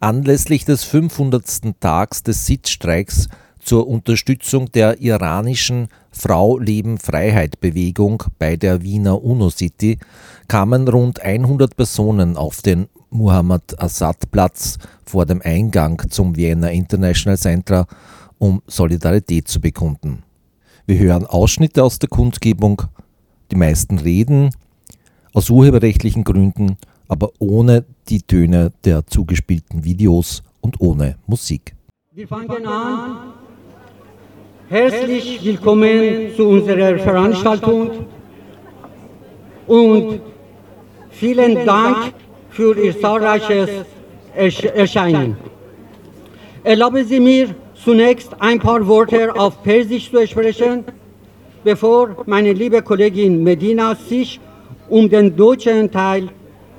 Anlässlich des 500. Tags des Sitzstreiks zur Unterstützung der iranischen Frau Leben Freiheit Bewegung bei der Wiener UNO-City kamen rund 100 Personen auf den Muhammad Assad Platz vor dem Eingang zum Vienna International Center, um Solidarität zu bekunden. Wir hören Ausschnitte aus der Kundgebung, die meisten reden aus urheberrechtlichen Gründen, aber ohne die Töne der zugespielten Videos und ohne Musik. Wir fangen an. Herzlich willkommen zu unserer Veranstaltung und vielen Dank für Ihr zahlreiches Erscheinen. Erlauben Sie mir zunächst ein paar Worte auf Persisch zu sprechen, bevor meine liebe Kollegin Medina sich um den deutschen Teil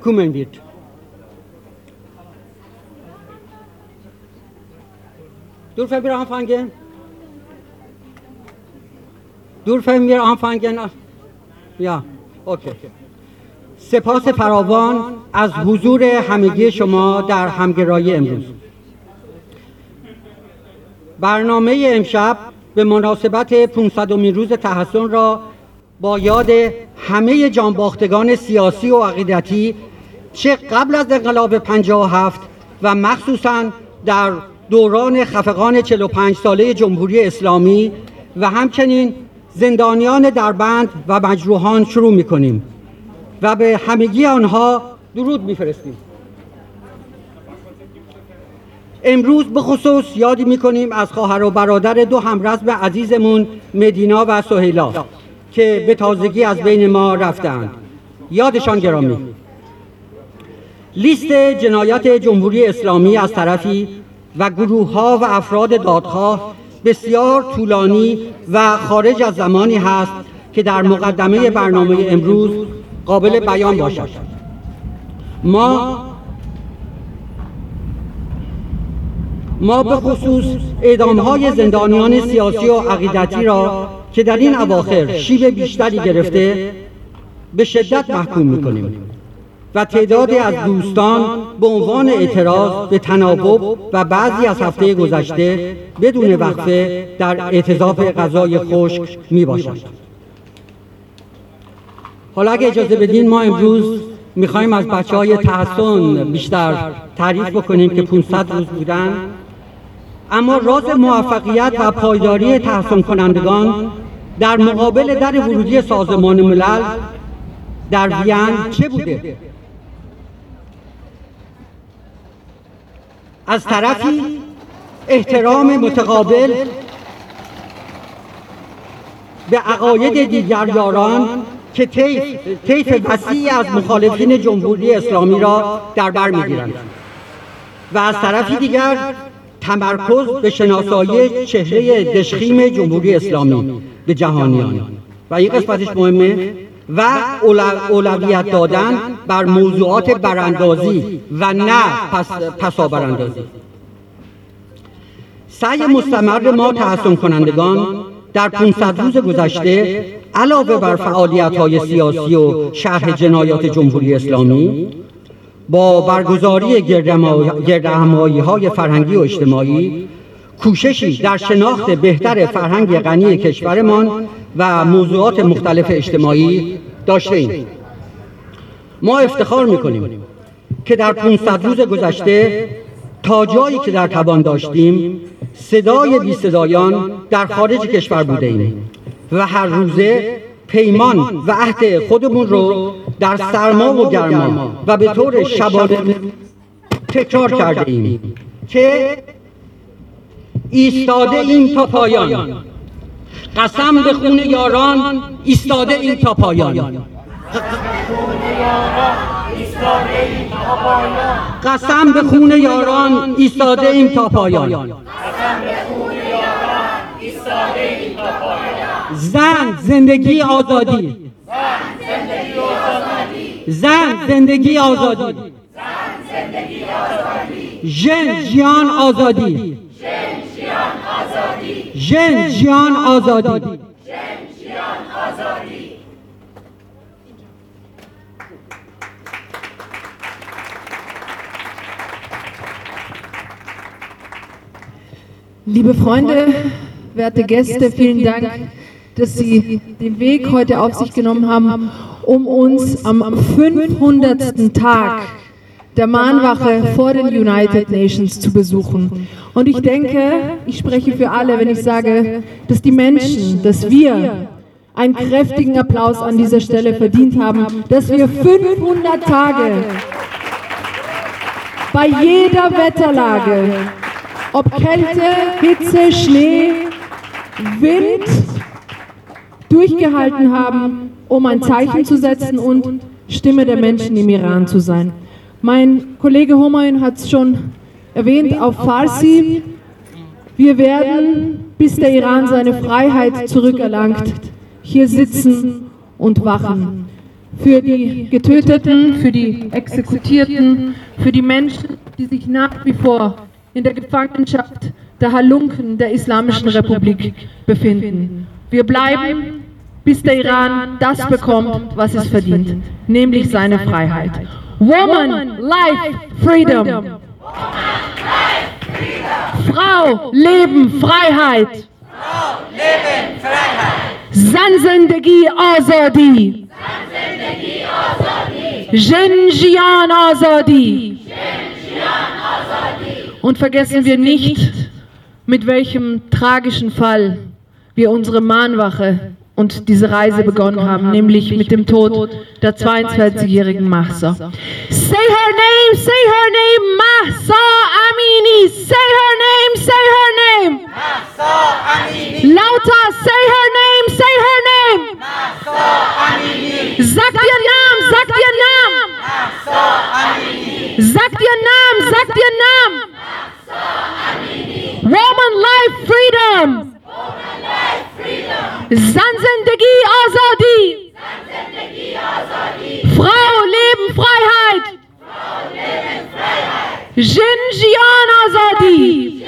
kümmern wird. Dürfen wir anfangen? Dürfen wir anfangen? Ja, okay. سپاس فراوان از حضور همگی شما در همگرایی امروز برنامه امشب به مناسبت 500 روز تحسن را با یاد همه جانباختگان سیاسی و عقیدتی چه قبل از انقلاب 57 و مخصوصا در دوران خفقان 45 ساله جمهوری اسلامی و همچنین زندانیان در بند و مجروحان شروع می کنیم و به همگی آنها درود میفرستیم. امروز به خصوص یادی می‌کنیم از خواهر و برادر دو همرزم عزیزمون مدینا و سهیلا که به تازگی از بین ما رفتند یادشان گرامی. لیست جنایت جمهوری اسلامی از طرفی و گروه ها و افراد دادخواه بسیار طولانی و خارج از زمانی هست که در مقدمه برنامه امروز قابل بیان باشد. ما ما به خصوص اعدام های زندانیان سیاسی و عقیدتی را که در این اواخر شیب بیشتری گرفته به شدت محکوم می‌کنیم. و تعدادی از دوستان به عنوان اعتراض به تناوب و بعضی از هفته گذشته بدون وقفه در اعتضاف غذای خشک می باشد. حالا اگه اجازه بدین ما امروز می‌خوایم از بچه های تحسن بیشتر تعریف بکنیم که 500 روز بودن اما راز موفقیت و پایداری تحسن کنندگان در مقابل در ورودی سازمان ملل در وین چه بوده؟ از طرفی احترام متقابل به عقاید دیگر یاران که طیف, طیف وسیعی از مخالفین جمهوری اسلامی را در بر می‌گیرند. و از طرفی دیگر تمرکز به شناسایی چهره دشخیم جمهوری اسلامی به جهانیان. و این قسمتش مهمه و اولویت دادن بر موضوعات براندازی و نه پس پسا براندازی سعی مستمر ما تحسن کنندگان در 500 روز گذشته علاوه بر فعالیت های سیاسی و شرح جنایات جمهوری اسلامی با برگزاری گردهمایی های فرهنگی و اجتماعی کوششی در شناخت بهتر فرهنگ غنی کشورمان و موضوعات مختلف اجتماعی داشته ایم. ما افتخار می‌کنیم که در 500 روز گذشته تا جایی که در توان داشتیم صدای بی صدایان در خارج کشور بوده ایم و هر روزه پیمان و عهد خودمون رو در سرما و گرما و به طور شبانه تکرار کرده ایم که ایستاده این تا پایان قسم به خون یاران ایستاده این تا پایان. قسم به خون یاران ایستاده این تا پایان. زن زندگی آزادی. زن زندگی آزادی. ژن جیان آزادی. ژن جیان آزادی ژن جیان آزادی Liebe Freunde, werte Gäste, vielen Dank, dass Sie den Weg heute auf sich genommen haben, um uns am 500. Tag der Mahnwache vor den United Nations zu besuchen. Und ich denke, ich spreche für alle, wenn ich sage, dass die Menschen, dass wir einen kräftigen Applaus an dieser Stelle verdient haben, dass wir 500 Tage bei jeder Wetterlage, ob Kälte, Hitze, Schnee, Wind, durchgehalten haben, um ein Zeichen zu setzen und Stimme der Menschen im Iran zu sein. Mein Kollege Homayin hat es schon erwähnt auf Farsi. Wir werden, bis der Iran seine Freiheit zurückerlangt, hier sitzen und wachen. Für die Getöteten, für die Exekutierten, für die Menschen, die sich nach wie vor in der Gefangenschaft der Halunken der Islamischen Republik befinden. Wir bleiben, bis der Iran das bekommt, was es verdient, nämlich seine Freiheit. Woman, Life, Freedom. Frau, Leben, Freiheit. Frau, Leben, Freiheit. Zanzendegi Azadi. Jinjian Azadi. Und vergessen wir nicht, mit welchem tragischen Fall wir unsere Mahnwache und diese Reise begonnen haben, nämlich mit dem Tod der 22-jährigen Mahsa. Say her name, say her name, Mahsa Amini. Say her name, say her name. Mahsa Amini. Lauter, say her name, say her name. Mahsa Amini. Sagt ihr Namen, sagt ihr Namen. Mahsa Amini. Sagt ihr Namen, sagt ihr Namen. Mahsa Amini. Woman Life Freedom. Zanzendegi Azadi. Frau, Leben, Freiheit. Jinjian Azadi.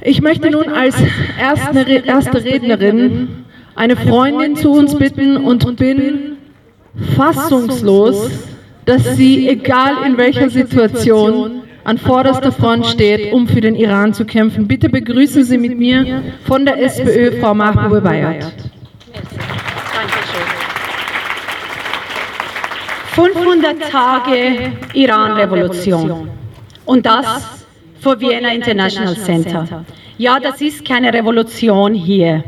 Ich möchte nun als erste, erste Rednerin eine Freundin zu uns bitten und bin fassungslos, dass sie, egal in welcher Situation, an vorderster Front steht, um für den Iran zu kämpfen. Bitte begrüßen Sie mit mir von der SPÖ Frau Mahbube Bayat. 500 Tage Iran-Revolution. Und das vor Vienna International Center. Ja, das ist keine Revolution hier.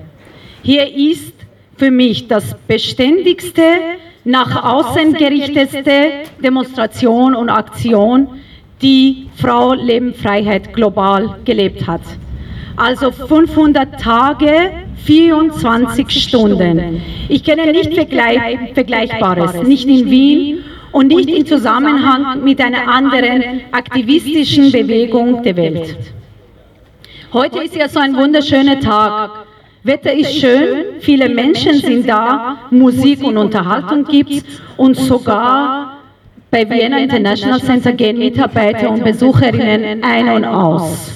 Hier ist für mich das beständigste, nach außen gerichtete Demonstration und Aktion, die Frau Leben Freiheit global gelebt hat. Also 500 Tage, 24 Stunden. Ich kenne nicht Vergleich, Vergleichbares, nicht in Wien und nicht im Zusammenhang mit einer anderen aktivistischen Bewegung der Welt. Heute ist ja so ein wunderschöner Tag. Wetter ist schön, viele Menschen sind da, Musik und Unterhaltung gibt es und sogar bei Vienna International Center gehen Mitarbeiter und Besucherinnen ein und aus.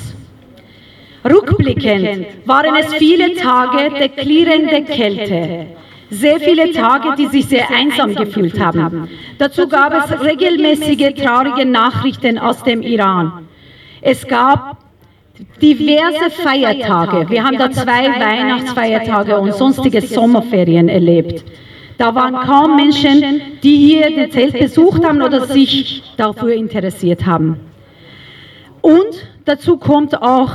Rückblickend waren es viele Tage der klirrenden Kälte. Sehr viele Tage, die sich sehr einsam gefühlt haben. Dazu gab es regelmäßige traurige Nachrichten aus dem Iran. Es gab diverse Feiertage. Wir haben da zwei Weihnachtsfeiertage und sonstige Sommerferien erlebt. Da waren kaum Menschen, die hier das Zelt besucht haben oder sich dafür interessiert haben. Und dazu kommt auch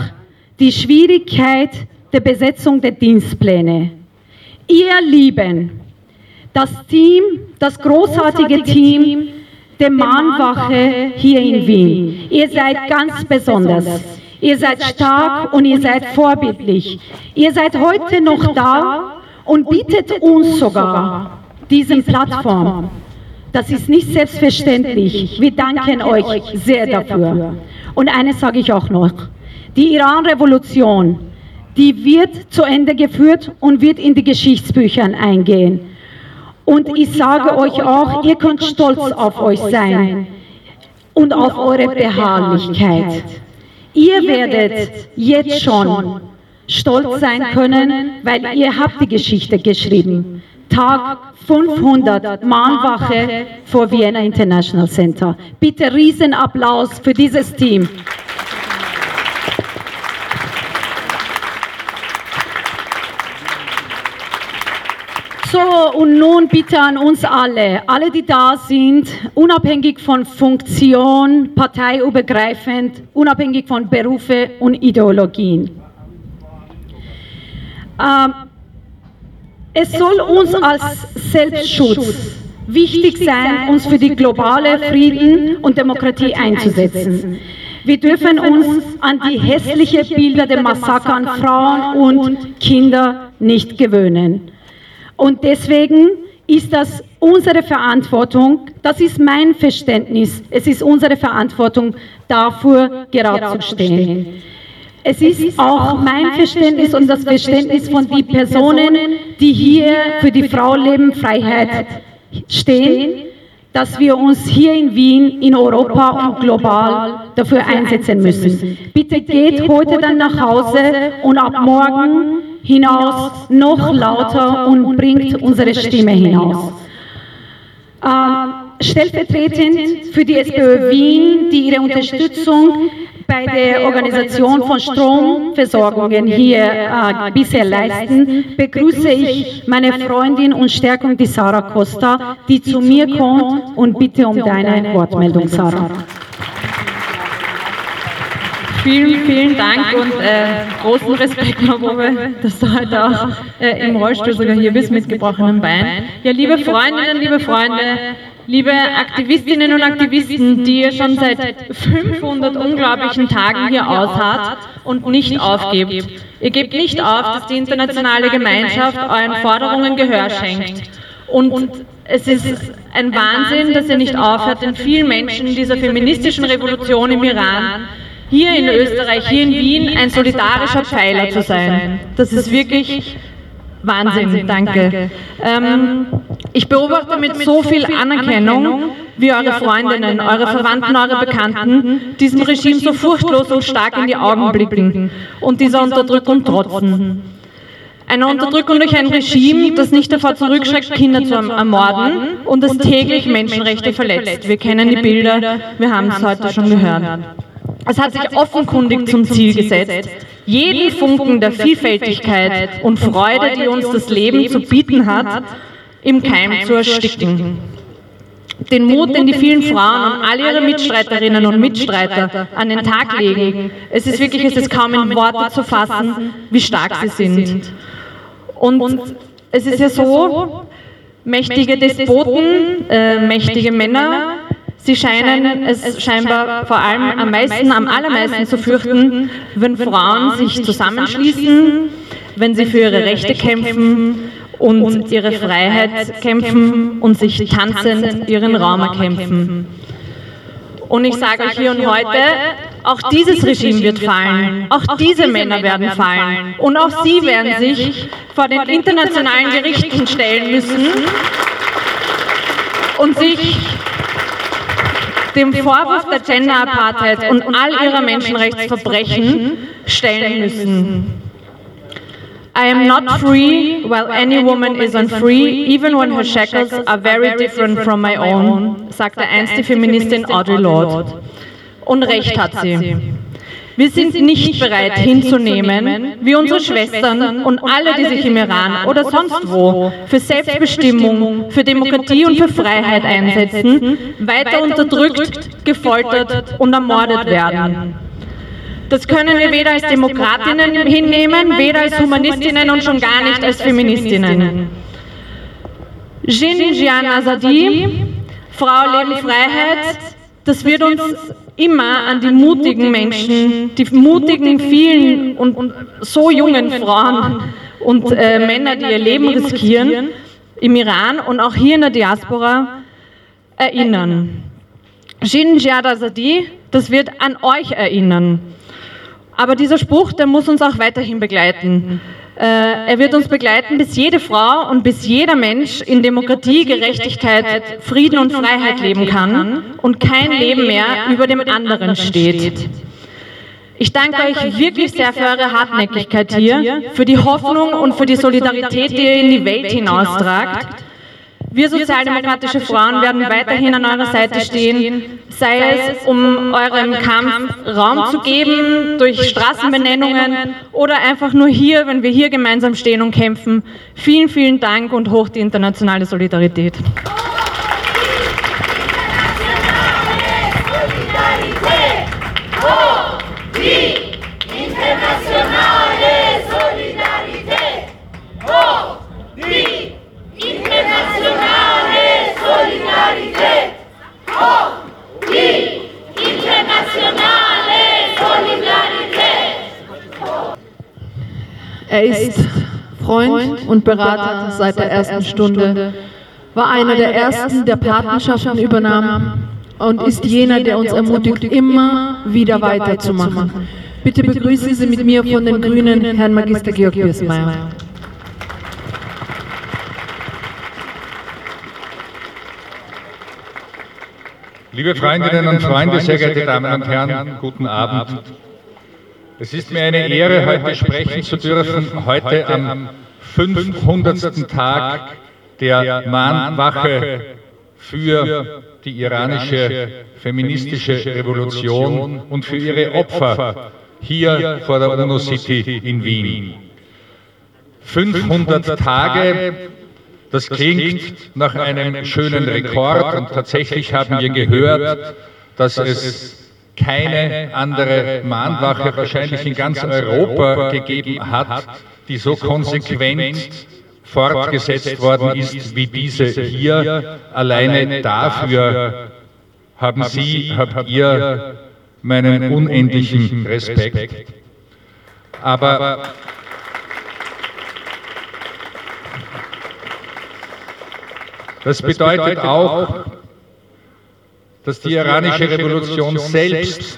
die Schwierigkeit der Besetzung der Dienstpläne. Ihr Lieben, das Team, das großartige Team der Mahnwache hier in Wien, ihr seid ganz besonders. Ihr seid stark und ihr seid vorbildlich. Ihr seid heute noch da und bietet uns sogar diese Plattform. Das ist nicht selbstverständlich. Wir danken euch sehr dafür. Und eines sage ich auch noch. Die Iran-Revolution, die wird zu Ende geführt und wird in die Geschichtsbücher eingehen. Und ich sage euch auch, ihr könnt stolz auf euch sein und auf eure Beharrlichkeit. Ihr werdet jetzt schon stolz sein können, weil ihr habt die Geschichte geschrieben. Tag 500 Mahnwache vor Vienna International Center. Bitte Riesenapplaus für dieses Team. So, und nun bitte an uns alle, alle, die da sind, unabhängig von Funktion, parteiübergreifend, unabhängig von Berufe und Ideologien. Ähm, es soll uns als Selbstschutz wichtig sein, uns für die globale Frieden und Demokratie einzusetzen. Wir dürfen uns an die hässlichen Bilder der Massaker an Frauen und Kinder nicht gewöhnen. Und deswegen ist das unsere Verantwortung, das ist mein Verständnis, es ist unsere Verantwortung, dafür gerade zu stehen. Es ist auch mein Verständnis und das Verständnis von den Personen, die hier für die Frau Leben Freiheit stehen, dass wir uns hier in Wien, in Europa und global dafür einsetzen müssen. Bitte geht heute dann nach Hause und ab morgen hinaus noch lauter und bringt unsere Stimme hinaus. Ähm, stellvertretend für die SPÖ Wien, die ihre Unterstützung bei der Organisation von Stromversorgungen hier äh, bisher leisten, begrüße ich meine Freundin und Stärkung, die Sarah Costa, die zu mir kommt und bitte um deine Wortmeldung, Sarah. Vielen, vielen Dank und äh, großen Respekt, Marove, dass du heute auch äh, im Rollstuhl sogar hier bist mit gebrochenem Bein. Ja, liebe Freundinnen, liebe Freunde, liebe Aktivistinnen und Aktivisten, die ihr schon seit 500 unglaublichen Tagen hier ausharrt und nicht aufgebt. Ihr gebt nicht auf, dass die internationale Gemeinschaft euren Forderungen Gehör schenkt. Und es ist ein Wahnsinn, dass ihr nicht aufhört, den vielen Menschen dieser feministischen Revolution im Iran hier in Österreich, hier in Wien ein solidarischer Pfeiler zu sein. Das ist wirklich Wahnsinn, danke. Ähm, ich beobachte mit so viel Anerkennung, wie eure Freundinnen, eure Verwandten, eure Bekannten diesem Regime so furchtlos und stark in die Augen blicken und dieser Unterdrückung trotzen. Eine Unterdrückung durch ein Regime, das nicht davor zurückschreckt, Kinder zu ermorden und das täglich Menschenrechte verletzt. Wir kennen die Bilder, wir haben es heute schon gehört. Es hat sich offenkundig zum Ziel gesetzt, jeden Funken der Vielfältigkeit und Freude, die uns das Leben zu bieten hat, im Keim zu ersticken. Den Mut, den die vielen Frauen und alle ihre Mitstreiterinnen und Mitstreiter an den Tag legen, es ist wirklich, es ist kaum in Worte zu fassen, wie stark sie sind. Und es ist ja so, mächtige Despoten, äh, mächtige Männer, Sie scheinen es scheinbar vor allem am meisten, am allermeisten zu fürchten, wenn Frauen sich zusammenschließen, wenn sie für ihre Rechte kämpfen und ihre Freiheit kämpfen und sich tanzend ihren Raum erkämpfen. Und ich sage euch hier und heute, auch dieses Regime wird fallen, auch diese Männer werden fallen. und auch sie werden sich vor den internationalen Gerichten stellen müssen. und sich dem Vorwurf der Gender Apartheid und all ihrer Menschenrechtsverbrechen stellen müssen. I am not free while any woman is unfree, even when her shackles are very different from my own, sagte einst die Feministin Audre Lorde. Und recht hat sie. Wir sind nicht bereit hinzunehmen, wie unsere Schwestern und alle, die sich im Iran oder sonst wo für Selbstbestimmung, für Demokratie und für Freiheit einsetzen, weiter unterdrückt, gefoltert und ermordet werden. Das können wir weder als Demokratinnen hinnehmen, weder als Humanistinnen und schon gar nicht als Feministinnen. Jin Jian Azadi, Frau Leben Freiheit, das wird uns immer an die mutigen Menschen, die mutigen vielen und, so jungen Frauen und äh, Männer, die ihr Leben riskieren im Iran und auch hier in der Diaspora erinnern. Jin Jad Azadi, das wird an euch erinnern. Aber dieser Spruch, der muss uns auch weiterhin begleiten. Äh, er wird uns begleiten, bis jede Frau und bis jeder Mensch in Demokratie, Gerechtigkeit, Frieden und Freiheit leben kann und kein Leben mehr über dem anderen steht. Ich danke euch wirklich sehr für eure Hartnäckigkeit hier, für die Hoffnung und für die Solidarität, die ihr in die Welt hinaustragt. Wir sozialdemokratische Frauen werden weiterhin an eurer Seite stehen, sei es um eurem Kampf Raum zu geben durch Straßenbenennungen oder einfach nur hier, wenn wir hier gemeinsam stehen und kämpfen. Vielen, vielen Dank und hoch die internationale Solidarität. Er ist Freund und Berater seit der ersten Stunde, war einer der ersten, der Patenschaften übernahm und ist jener, der uns ermutigt, immer wieder weiterzumachen. Bitte begrüßen Sie mit mir von den Grünen Herrn Magister Georg Birsmeier. Liebe Freundinnen und Freunde, sehr geehrte Damen und Herren, guten Abend. Es ist mir eine Ehre, heute sprechen zu dürfen, heute am 500. Tag der Mahnwache für die iranische feministische Revolution und für ihre Opfer hier vor der UNO-City in Wien. 500 Tage, das klingt nach einem schönen Rekord und tatsächlich haben wir gehört, dass es keine andere Mahnwache wahrscheinlich in ganz Europa gegeben hat, die so konsequent fortgesetzt worden ist wie diese hier. Alleine dafür haben Sie, habt ihr meinen unendlichen Respekt. Aber das bedeutet auch, dass die iranische Revolution selbst,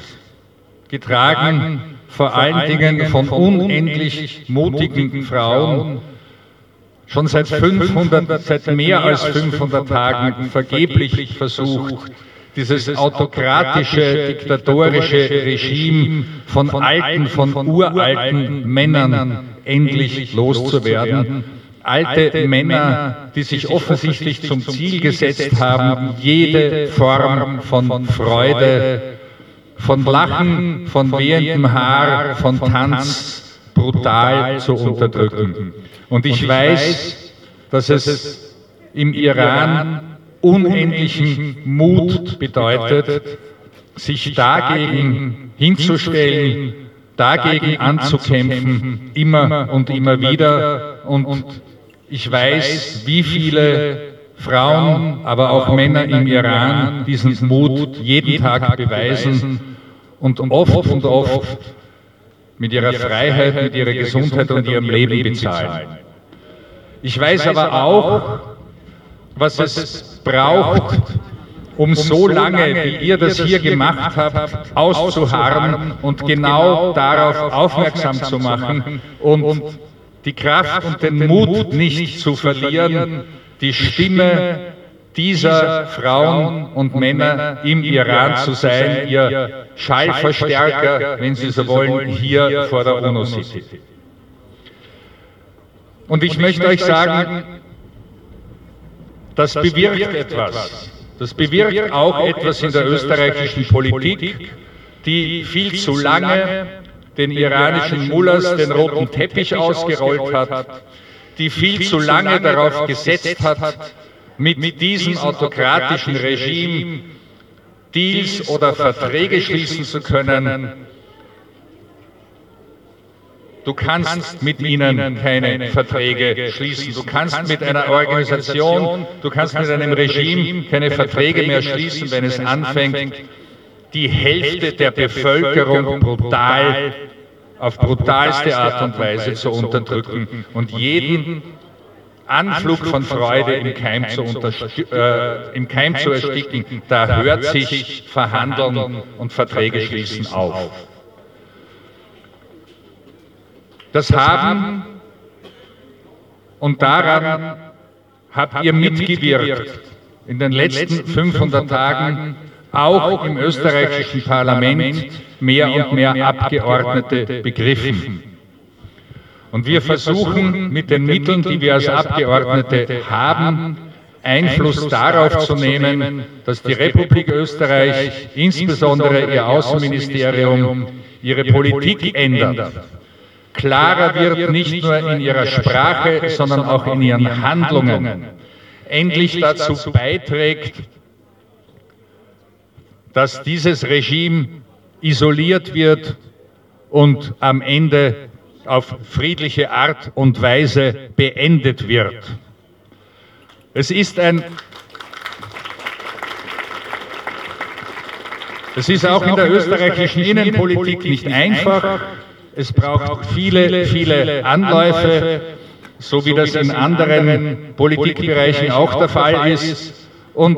getragen vor allen Dingen von unendlich mutigen Frauen, schon seit 500, seit mehr als 500 Tagen vergeblich versucht, dieses autokratische, diktatorische Regime von alten, von uralten Männern endlich loszuwerden alte Männer, die sich offensichtlich zum Ziel gesetzt haben, jede Form von Freude, von Lachen, von wehendem Haar, von Tanz brutal zu unterdrücken. Und ich weiß, dass es im Iran unendlichen Mut bedeutet, sich dagegen hinzustellen, dagegen anzukämpfen, immer und immer wieder und ich weiß, wie viele Frauen, aber auch Männer im Iran diesen Mut jeden Tag beweisen und oft und oft mit ihrer Freiheit, mit ihrer Gesundheit und ihrem Leben bezahlen. Ich weiß aber auch, was es braucht, um so lange, wie ihr das hier gemacht habt, auszuharren und genau darauf aufmerksam zu machen und die Kraft und den Mut nicht zu verlieren, die Stimme dieser Frauen und Männer im Iran zu sein, ihr Schallverstärker, wenn Sie so wollen, hier vor der UNO-City. Und ich möchte euch sagen, das bewirkt etwas. Das bewirkt auch etwas in der österreichischen Politik, die viel zu lange den iranischen Mullahs den roten Teppich ausgerollt hat, die viel zu lange darauf gesetzt hat, mit diesem autokratischen Regime Deals oder Verträge schließen zu können. Du kannst mit ihnen keine Verträge schließen. Du kannst mit einer Organisation, du kannst mit einem Regime keine Verträge mehr schließen, wenn es anfängt, die Hälfte der Bevölkerung brutal auf brutalste Art und Weise zu unterdrücken und jeden Anflug von Freude im Keim zu, äh, im Keim zu ersticken, da hört sich Verhandeln und Verträge schließen auf. Das haben und daran habt ihr mitgewirkt. in den letzten 500 Tagen auch im österreichischen Parlament mehr und mehr Abgeordnete begriffen. Und wir versuchen mit den Mitteln, die wir als Abgeordnete haben, Einfluss darauf zu nehmen, dass die Republik Österreich, insbesondere ihr Außenministerium, ihre Politik ändert. Klarer wird nicht nur in ihrer Sprache, sondern auch in ihren Handlungen. Endlich dazu beiträgt, dass dieses Regime isoliert wird und am Ende auf friedliche Art und Weise beendet wird. Es ist ein Es ist auch in der österreichischen Innenpolitik nicht einfach. Es braucht viele, viele Anläufe, so wie das in anderen Politikbereichen auch der Fall ist. Und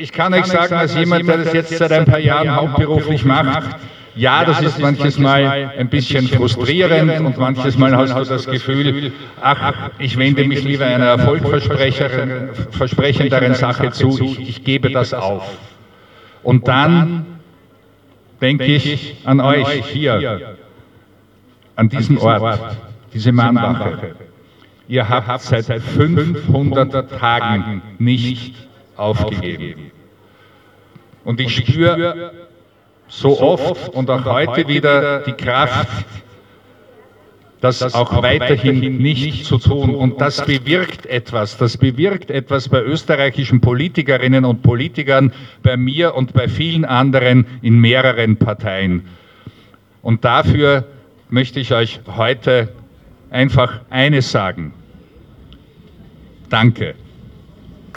ich kann euch sagen, als jemand, der das jetzt seit ein paar Jahren hauptberuflich macht, ja, das ist manches Mal ein bisschen frustrierend und manches Mal hast du das Gefühl, ach, ich wende mich lieber einer erfolgversprechenderen Sache zu, ich, ich gebe das auf. Und dann denke ich an euch hier, an diesem Ort, diese Mannwache. Ihr habt seit 500 Tagen nicht aufgegeben. Und ich spüre so oft und auch heute wieder die Kraft, das auch weiterhin nicht zu tun. Und das bewirkt etwas. Das bewirkt etwas bei österreichischen Politikerinnen und Politikern, bei mir und bei vielen anderen in mehreren Parteien. Und dafür möchte ich euch heute einfach eines sagen. Danke.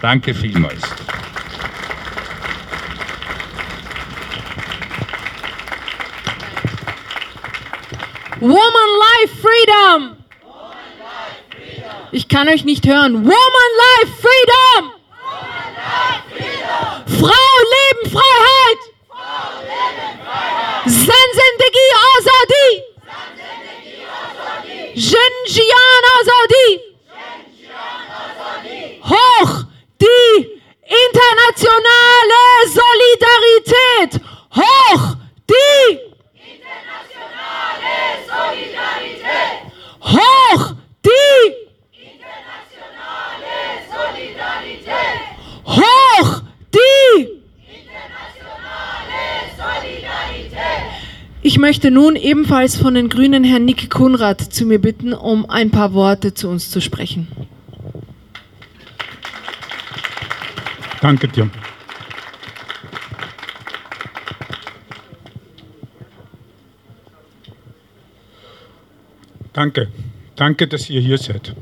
Danke vielmals. Woman Life Freedom! Ich kann euch nicht hören. Woman Life Freedom! Frau Leben Freiheit! Zenzendegi Azadi! Jinjian Azadi! Hoch die internationale Solidarität! Hoch die Hoch die internationale Solidarität! Hoch die internationale Solidarität! Ich möchte nun ebenfalls von den Grünen Herrn Nick Kunrad zu mir bitten, um ein paar Worte zu uns zu sprechen. Danke dir. Danke. Danke, dass ihr hier seid.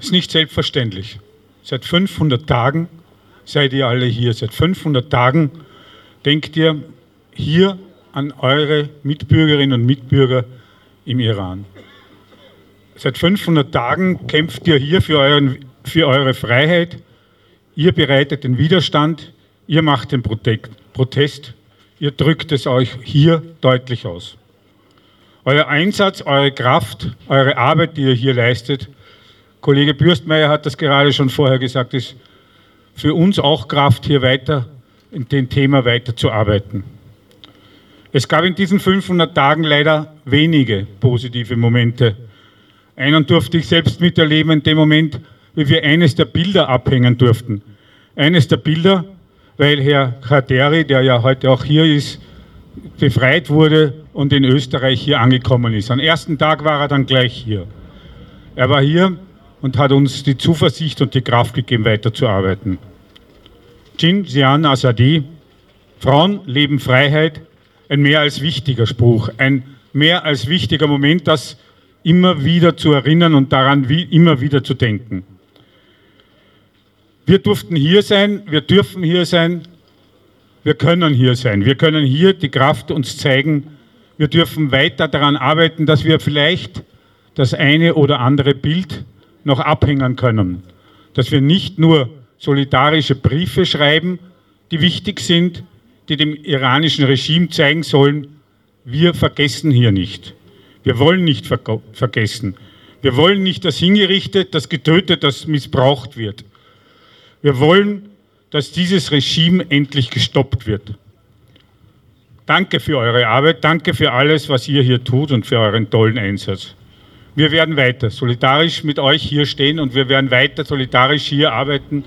Ist nicht selbstverständlich. Seit 500 Tagen seid ihr alle hier. Seit 500 Tagen denkt ihr hier an eure Mitbürgerinnen und Mitbürger im Iran. Seit 500 Tagen kämpft ihr hier für, euren, für eure Freiheit. Ihr bereitet den Widerstand. Ihr macht den Protest. Ihr drückt es euch hier deutlich aus. Euer Einsatz, eure Kraft, eure Arbeit, die ihr hier leistet, Kollege Bürstmeier hat das gerade schon vorher gesagt, ist für uns auch Kraft, hier weiter in dem Thema weiterzuarbeiten. Es gab in diesen 500 Tagen leider wenige positive Momente. Einen durfte ich selbst miterleben in dem Moment, wie wir eines der Bilder abhängen durften. Eines der Bilder, weil Herr Khaderi, der ja heute auch hier ist, befreit wurde und in Österreich hier angekommen ist. Am ersten Tag war er dann gleich hier. Er war hier und hat uns die Zuversicht und die Kraft gegeben, weiterzuarbeiten. Jin Jian Azadi, Frauen leben Freiheit, ein mehr als wichtiger Spruch, ein mehr als wichtiger Moment, das immer wieder zu erinnern und daran wie immer wieder zu denken. Wir durften hier sein, wir dürfen hier sein, wir können hier sein. Wir können hier die Kraft uns zeigen. Wir dürfen weiter daran arbeiten, dass wir vielleicht das eine oder andere Bild noch abhängen können. Dass wir nicht nur solidarische Briefe schreiben, die wichtig sind, die dem iranischen Regime zeigen sollen, wir vergessen hier nicht. Wir wollen nicht ver vergessen. Wir wollen nicht, dass hingerichtet, dass getötet, dass missbraucht wird. Wir wollen dass dieses Regime endlich gestoppt wird. Danke für eure Arbeit, danke für alles, was ihr hier tut und für euren tollen Einsatz. Wir werden weiter solidarisch mit euch hier stehen und wir werden weiter solidarisch hier arbeiten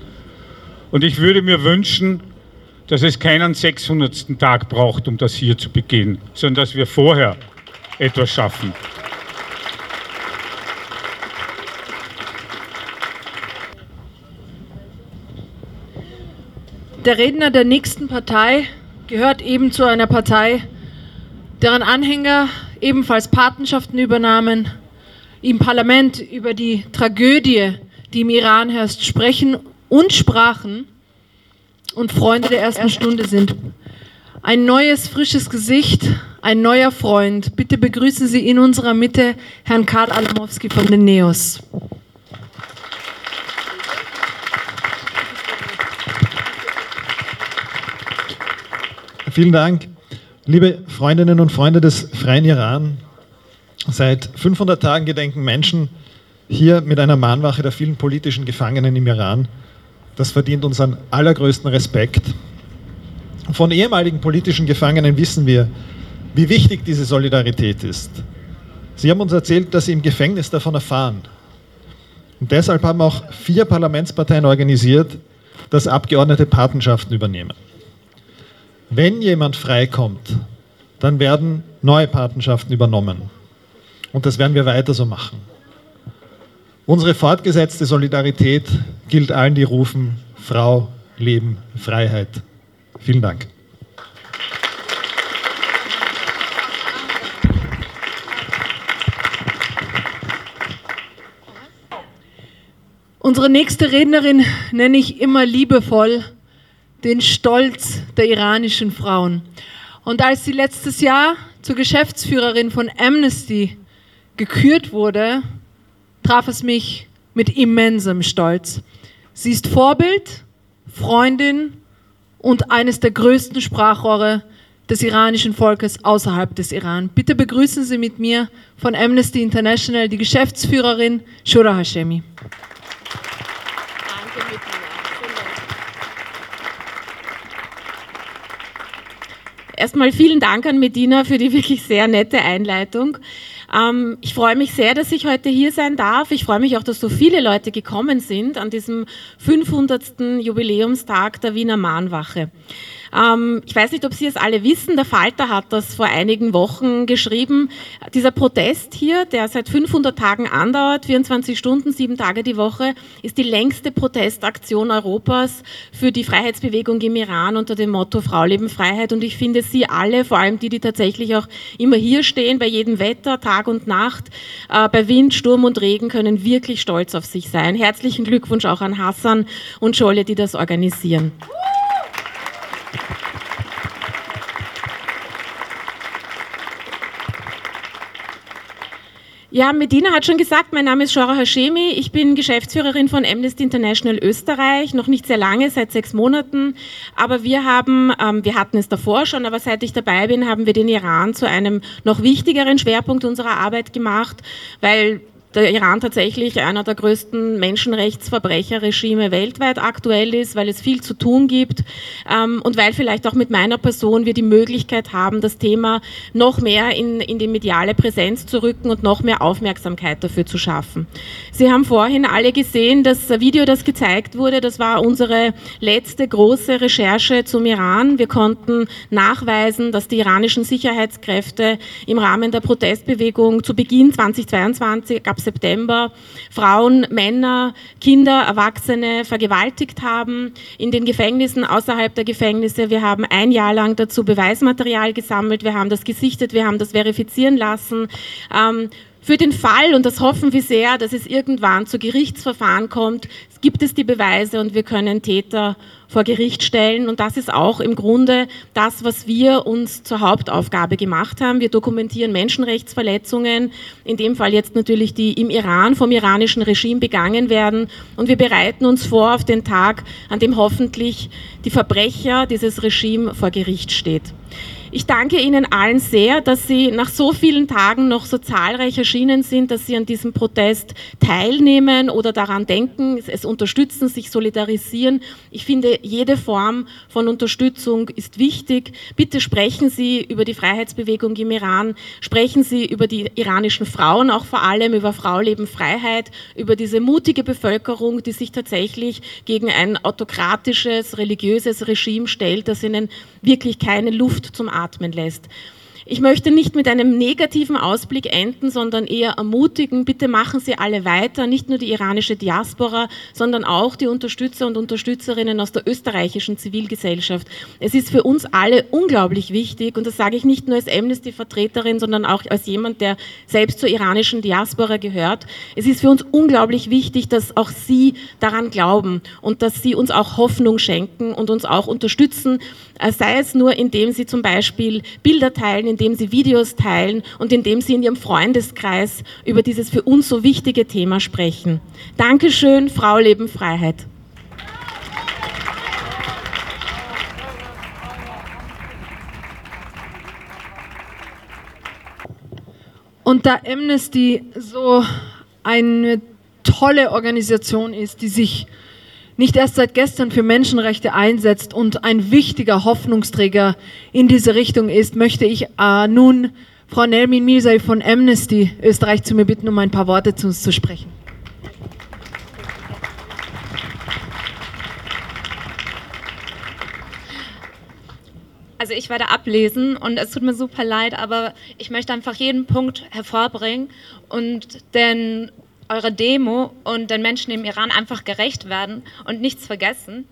Und ich würde mir wünschen, dass es keinen 600. Tag braucht, um das hier zu begehen, sondern dass wir vorher etwas schaffen. Der Redner der nächsten Partei gehört eben zu einer Partei, deren Anhänger ebenfalls Patenschaften übernahmen, im Parlament über die Tragödie, die im Iran herrscht, sprechen und sprachen und Freunde der ersten Stunde sind. Ein neues, frisches Gesicht, ein neuer Freund. Bitte begrüßen Sie in unserer Mitte Herrn Karl Alamowski von den NEOS. Vielen Dank. Liebe Freundinnen und Freunde des freien Iran, seit 500 Tagen gedenken Menschen hier mit einer Mahnwache der vielen politischen Gefangenen im Iran. Das verdient unseren allergrößten Respekt. Von ehemaligen politischen Gefangenen wissen wir, wie wichtig diese Solidarität ist. Sie haben uns erzählt, dass sie im Gefängnis davon erfahren. Und deshalb haben auch vier Parlamentsparteien organisiert, dass Abgeordnete Patenschaften übernehmen. Wenn jemand freikommt, dann werden neue Patenschaften übernommen. Und das werden wir weiter so machen. Unsere fortgesetzte Solidarität gilt allen, die rufen, Frau, Leben, Freiheit. Vielen Dank. Unsere nächste Rednerin nenne ich immer liebevoll den Stolz der iranischen Frauen. Und als sie letztes Jahr zur Geschäftsführerin von Amnesty gekürt wurde, traf es mich mit immensem Stolz. Sie ist Vorbild, Freundin und eines der größten Sprachrohre des iranischen Volkes außerhalb des Iran. Bitte begrüßen Sie mit mir von Amnesty International die Geschäftsführerin Shura Hashemi. Erstmal vielen Dank an Medina für die wirklich sehr nette Einleitung. Ähm, ich freue mich sehr, dass ich heute hier sein darf. Ich freue mich auch, dass so viele Leute gekommen sind an diesem 500. Jubiläumstag der Wiener Mahnwache. Ähm, ich weiß nicht, ob Sie es alle wissen, der Falter hat das vor einigen Wochen geschrieben. Dieser Protest hier, der seit 500 Tagen andauert, 24 Stunden, sieben Tage die Woche, ist die längste Protestaktion Europas für die Freiheitsbewegung im Iran unter dem Motto Frau, Leben, Freiheit. Und ich finde, Sie alle, vor allem die, die tatsächlich auch immer hier stehen, bei jedem Wetter, Tag und Nacht, äh, bei Wind, Sturm und Regen, können wirklich stolz auf sich sein. Herzlichen Glückwunsch auch an Hassan und Scholle, die das organisieren. Ja, Medina hat schon gesagt, mein Name ist Shora Hashemi. Ich bin Geschäftsführerin von Amnesty International Österreich, noch nicht sehr lange, seit sechs Monaten. Aber wir haben, ähm, wir hatten es davor schon, aber seit ich dabei bin, haben wir den Iran zu einem noch wichtigeren Schwerpunkt unserer Arbeit gemacht, weil der Iran tatsächlich einer der größten Menschenrechtsverbrecherregime weltweit aktuell ist, weil es viel zu tun gibt ähm, und weil vielleicht auch mit meiner Person wir die Möglichkeit haben, das Thema noch mehr in, in die mediale Präsenz zu rücken und noch mehr Aufmerksamkeit dafür zu schaffen. Sie haben vorhin alle gesehen, das Video, das gezeigt wurde, das war unsere letzte große Recherche zum Iran. Wir konnten nachweisen, dass die iranischen Sicherheitskräfte im Rahmen der Protestbewegung zu Beginn 2022 ab September Frauen, Männer, Kinder, Erwachsene vergewaltigt haben in den Gefängnissen, außerhalb der Gefängnisse. Wir haben ein Jahr lang dazu Beweismaterial gesammelt, wir haben das gesichtet, wir haben das verifizieren lassen. Ähm, für den Fall, und das hoffen wir sehr, dass es irgendwann zu Gerichtsverfahren kommt, gibt es die Beweise und wir können Täter vor Gericht stellen. Und das ist auch im Grunde das, was wir uns zur Hauptaufgabe gemacht haben. Wir dokumentieren Menschenrechtsverletzungen, in dem Fall jetzt natürlich die im Iran vom iranischen Regime begangen werden. Und wir bereiten uns vor auf den Tag, an dem hoffentlich die Verbrecher dieses Regime vor Gericht steht. Ich danke Ihnen allen sehr, dass Sie nach so vielen Tagen noch so zahlreich erschienen sind, dass Sie an diesem Protest teilnehmen oder daran denken, es unterstützen, sich solidarisieren. Ich finde, jede Form von Unterstützung ist wichtig. Bitte sprechen Sie über die Freiheitsbewegung im Iran, sprechen Sie über die iranischen Frauen, auch vor allem über Frau, Leben, Freiheit, über diese mutige Bevölkerung, die sich tatsächlich gegen ein autokratisches, religiöses Regime stellt, das ihnen wirklich keine Luft zum Atmen lässt. Ich möchte nicht mit einem negativen Ausblick enden, sondern eher ermutigen, bitte machen Sie alle weiter, nicht nur die iranische Diaspora, sondern auch die Unterstützer und Unterstützerinnen aus der österreichischen Zivilgesellschaft. Es ist für uns alle unglaublich wichtig, und das sage ich nicht nur als Amnesty-Vertreterin, sondern auch als jemand, der selbst zur iranischen Diaspora gehört. Es ist für uns unglaublich wichtig, dass auch Sie daran glauben und dass Sie uns auch Hoffnung schenken und uns auch unterstützen, äh, sei es nur, indem Sie zum Beispiel Bilder teilen, indem sie Videos teilen und indem sie in ihrem Freundeskreis über dieses für uns so wichtige Thema sprechen. Dankeschön, Frau Leben Freiheit. Und da Amnesty so eine tolle Organisation ist, die sich nicht erst seit gestern für Menschenrechte einsetzt und ein wichtiger Hoffnungsträger in diese Richtung ist, möchte ich äh, nun Frau Nelmin Mirsay von Amnesty Österreich zu mir bitten, um ein paar Worte zu uns zu sprechen. Also ich werde ablesen und es tut mir super leid, aber ich möchte einfach jeden Punkt hervorbringen und den eure Demo und den Menschen im Iran einfach gerecht werden und nichts vergessen.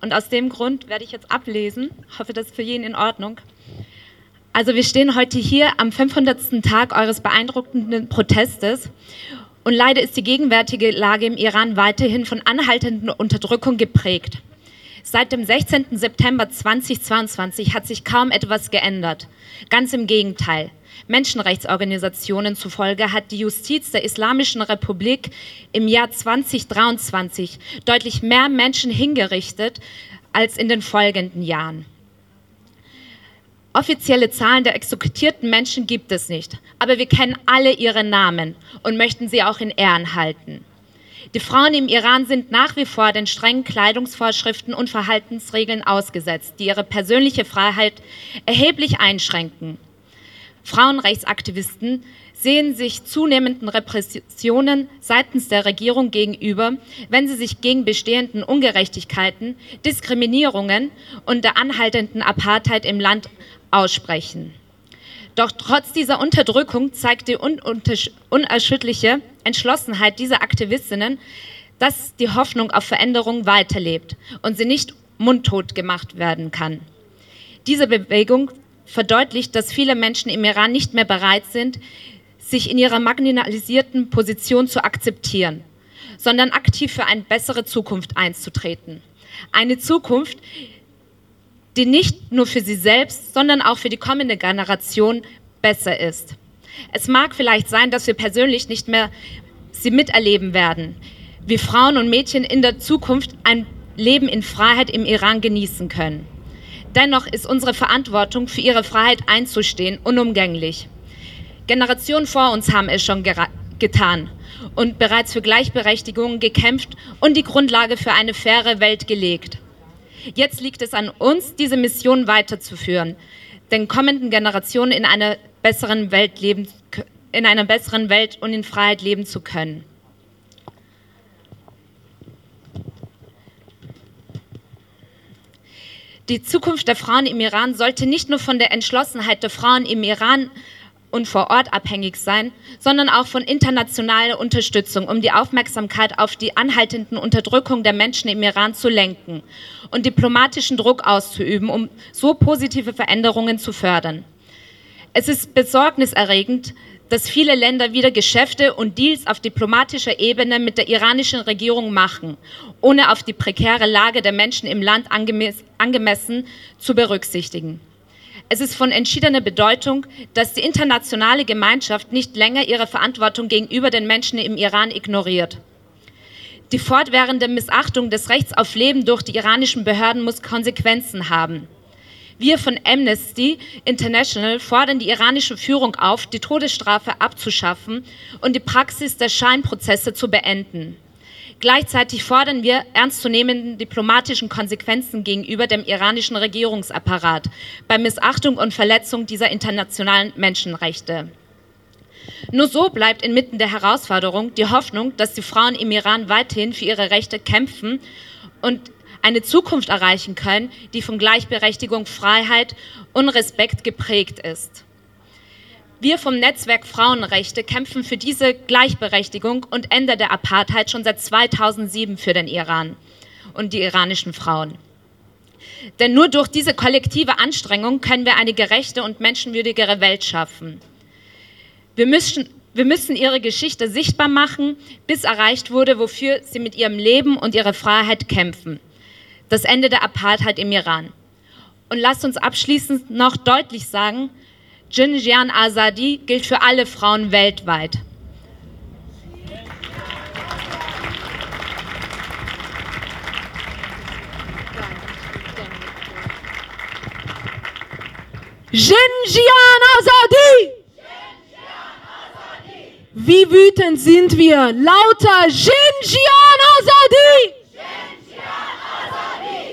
Und aus dem Grund werde ich jetzt ablesen. Hoffe, das ist für jeden in Ordnung. Also wir stehen heute hier am 500. Tag eures beeindruckenden Protestes. Und leider ist die gegenwärtige Lage im Iran weiterhin von anhaltender Unterdrückung geprägt. Seit dem 16. September 2022 hat sich kaum etwas geändert. Ganz im Gegenteil. Menschenrechtsorganisationen zufolge hat die Justiz der Islamischen Republik im Jahr 2023 deutlich mehr Menschen hingerichtet als in den folgenden Jahren. Offizielle Zahlen der exekutierten Menschen gibt es nicht, aber wir kennen alle ihre Namen und möchten sie auch in Ehren halten. Die Frauen im Iran sind nach wie vor den strengen Kleidungsvorschriften und Verhaltensregeln ausgesetzt, die ihre persönliche Freiheit erheblich einschränken. Frauenrechtsaktivisten sehen sich zunehmenden Repressionen seitens der Regierung gegenüber, wenn sie sich gegen bestehenden Ungerechtigkeiten, Diskriminierungen und der anhaltenden Apartheid im Land aussprechen. Doch trotz dieser Unterdrückung zeigt die unerschütterliche Entschlossenheit dieser Aktivistinnen, dass die Hoffnung auf Veränderung weiterlebt und sie nicht mundtot gemacht werden kann. Diese Bewegung verdeutlicht, dass viele Menschen im Iran nicht mehr bereit sind, sich in ihrer marginalisierten Position zu akzeptieren, sondern aktiv für eine bessere Zukunft einzutreten. Eine Zukunft, die nicht nur für sie selbst, sondern auch für die kommende Generation besser ist. Es mag vielleicht sein, dass wir persönlich nicht mehr sie miterleben werden, wie Frauen und Mädchen in der Zukunft ein Leben in Freiheit im Iran genießen können. Dennoch ist unsere Verantwortung, für ihre Freiheit einzustehen, unumgänglich. Generationen vor uns haben es schon getan und bereits für Gleichberechtigung gekämpft und die Grundlage für eine faire Welt gelegt. Jetzt liegt es an uns, diese Mission weiterzuführen, den kommenden Generationen in einer besseren Welt leben, in einer besseren Welt und in Freiheit leben zu können. Die Zukunft der Frauen im Iran sollte nicht nur von der Entschlossenheit der Frauen im Iran und vor Ort abhängig sein, sondern auch von internationaler Unterstützung, um die Aufmerksamkeit auf die anhaltenden Unterdrückung der Menschen im Iran zu lenken und diplomatischen Druck auszuüben, um so positive Veränderungen zu fördern. Es ist besorgniserregend, dass viele Länder wieder Geschäfte und Deals auf diplomatischer Ebene mit der iranischen Regierung machen, ohne auf die prekäre Lage der Menschen im Land angemessen zu berücksichtigen. Es ist von entschiedener Bedeutung, dass die internationale Gemeinschaft nicht länger ihre Verantwortung gegenüber den Menschen im Iran ignoriert. Die fortwährende Missachtung des Rechts auf Leben durch die iranischen Behörden muss Konsequenzen haben. Wir von Amnesty International fordern die iranische Führung auf, die Todesstrafe abzuschaffen und die Praxis der Scheinprozesse zu beenden. Gleichzeitig fordern wir ernstzunehmenden diplomatischen Konsequenzen gegenüber dem iranischen Regierungsapparat bei Missachtung und Verletzung dieser internationalen Menschenrechte. Nur so bleibt inmitten der Herausforderung die Hoffnung, dass die Frauen im Iran weiterhin für ihre Rechte kämpfen und eine Zukunft erreichen können, die von Gleichberechtigung, Freiheit und Respekt geprägt ist. Wir vom Netzwerk Frauenrechte kämpfen für diese Gleichberechtigung und Ende der Apartheid schon seit 2007 für den Iran und die iranischen Frauen. Denn nur durch diese kollektive Anstrengung können wir eine gerechte und menschenwürdigere Welt schaffen. Wir müssen, wir müssen ihre Geschichte sichtbar machen, bis erreicht wurde, wofür sie mit ihrem Leben und ihrer Freiheit kämpfen. Das Ende der Apartheid im Iran. Und lasst uns abschließend noch deutlich sagen, Jinjian Azadi gilt für alle Frauen weltweit. Jinjian Azadi! Wie wütend sind wir? Lauter Jinjian Azadi!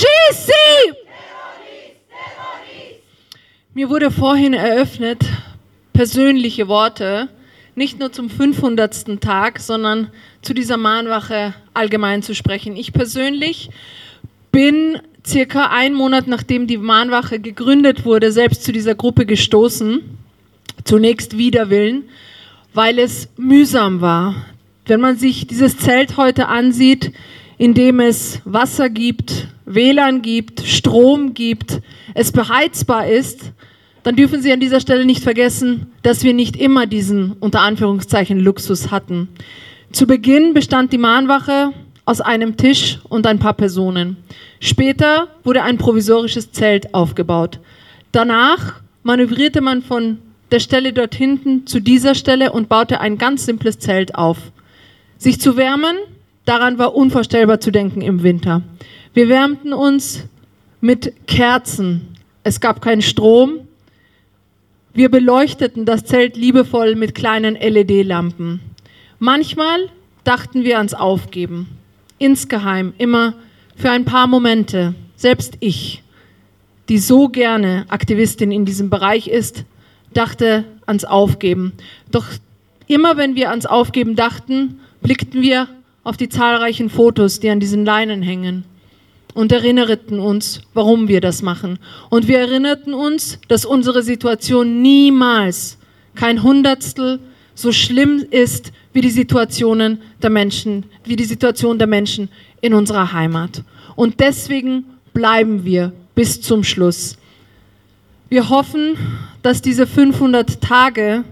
IRGC! Mir wurde vorhin eröffnet, persönliche Worte, nicht nur zum 500. Tag, sondern zu dieser Mahnwache allgemein zu sprechen. Ich persönlich bin circa einen Monat nachdem die Mahnwache gegründet wurde, selbst zu dieser Gruppe gestoßen. Zunächst Widerwillen, weil es mühsam war. Wenn man sich dieses Zelt heute ansieht, in dem es Wasser gibt, WLAN gibt, Strom gibt, es beheizbar ist, dann dürfen Sie an dieser Stelle nicht vergessen, dass wir nicht immer diesen unter Anführungszeichen Luxus hatten. Zu Beginn bestand die Mahnwache aus einem Tisch und ein paar Personen. Später wurde ein provisorisches Zelt aufgebaut. Danach manövrierte man von der Stelle dort hinten zu dieser Stelle und baute ein ganz simples Zelt auf. Sich zu wärmen, daran war unvorstellbar zu denken im Winter. Wir wärmten uns mit Kerzen. Es gab keinen Strom. Wir beleuchteten das Zelt liebevoll mit kleinen LED-Lampen. Manchmal dachten wir ans Aufgeben. Insgeheim, immer für ein paar Momente. Selbst ich, die so gerne Aktivistin in diesem Bereich ist, dachte ans Aufgeben. Doch immer wenn wir ans Aufgeben dachten, blickten wir auf die zahlreichen Fotos, die an diesen Leinen hängen und erinnerten uns, warum wir das machen. Und wir erinnerten uns, dass unsere Situation niemals kein Hundertstel so schlimm ist wie die Situationen der Menschen, wie die Situation der Menschen in unserer Heimat. Und deswegen bleiben wir bis zum Schluss. Wir hoffen, dass diese 500 Tage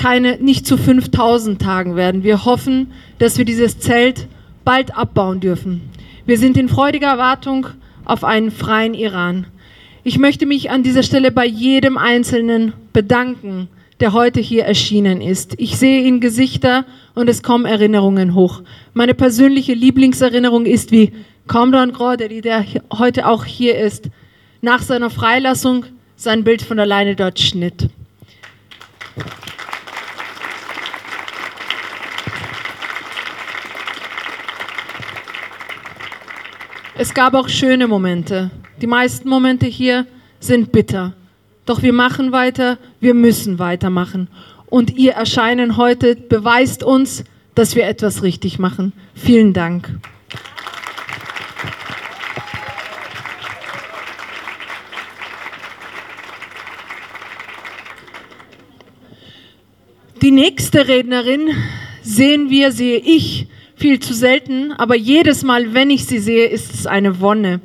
keine, nicht zu 5000 Tagen werden. Wir hoffen, dass wir dieses Zelt bald abbauen dürfen. Wir sind in freudiger Erwartung auf einen freien Iran. Ich möchte mich an dieser Stelle bei jedem Einzelnen bedanken, der heute hier erschienen ist. Ich sehe in Gesichter und es kommen Erinnerungen hoch. Meine persönliche Lieblingserinnerung ist, wie Kamran Groderi, der heute auch hier ist, nach seiner Freilassung sein Bild von alleine dort schnitt. Es gab auch schöne Momente. Die meisten Momente hier sind bitter. Doch wir machen weiter, wir müssen weitermachen. Und ihr Erscheinen heute beweist uns, dass wir etwas richtig machen. Vielen Dank. Die nächste Rednerin sehen wir, sehe ich, viel zu selten, aber jedes Mal, wenn ich sie sehe, ist es eine Wonne.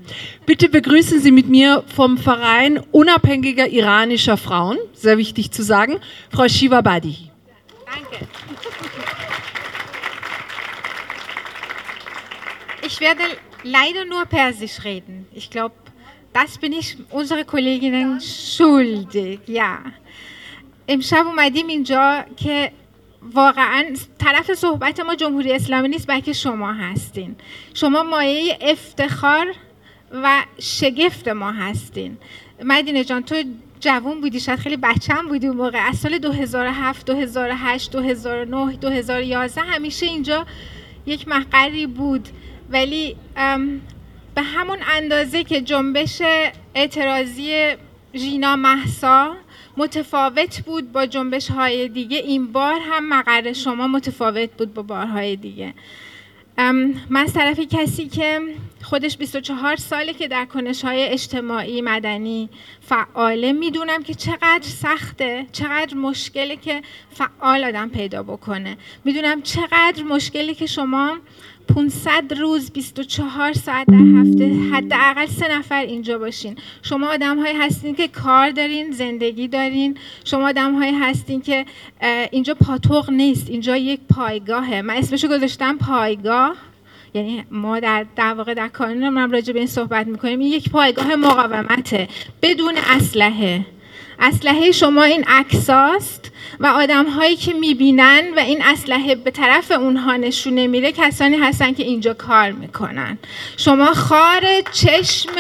Bitte begrüßen Sie mit mir vom Verein unabhängiger iranischer Frauen, sehr wichtig zu sagen, Frau Shiva Badi. Danke. Ich werde leider nur Persisch reden. Ich glaube, das bin ich unsere Kolleginnen schuldig. Ja. امشب اومدیم اینجا که واقعا طرف صحبت ما جمهوری اسلامی نیست بلکه شما هستین. شما مایه افتخار و شگفت ما هستین. مدینه جان تو جوون بودی شاید خیلی بچم بودی اون موقع. از سال 2007 2008 2009 2011 همیشه اینجا یک مقری بود. ولی به همون اندازه که جنبش اعتراضی ژینا محسا متفاوت بود با جنبش های دیگه. این بار هم مقر شما متفاوت بود با بارهای دیگه. من از طرف کسی که خودش 24 ساله که در کنش های اجتماعی مدنی فعاله می‌دونم که چقدر سخته چقدر مشکله که فعال آدم پیدا بکنه. می‌دونم چقدر مشکلی که شما 500 روز 24 ساعت در هفته حداقل سه نفر اینجا باشین. شما آدم هایی هستین که کار دارین زندگی دارین. شما آدم هایی هستین که اینجا پاتوق نیست اینجا یک پایگاهه. من اسمشو گذاشتم پایگاه. یعنی ما در در واقع در کانون من راجع به این صحبت می‌کنیم. این یک پایگاه مقاومته بدون اسلحه. اسلحه شما این عکساست و آدم هایی که می‌بینن و این اسلحه به طرف اونها نشونه میره کسانی هستن که اینجا کار می‌کنن. شما خار چشم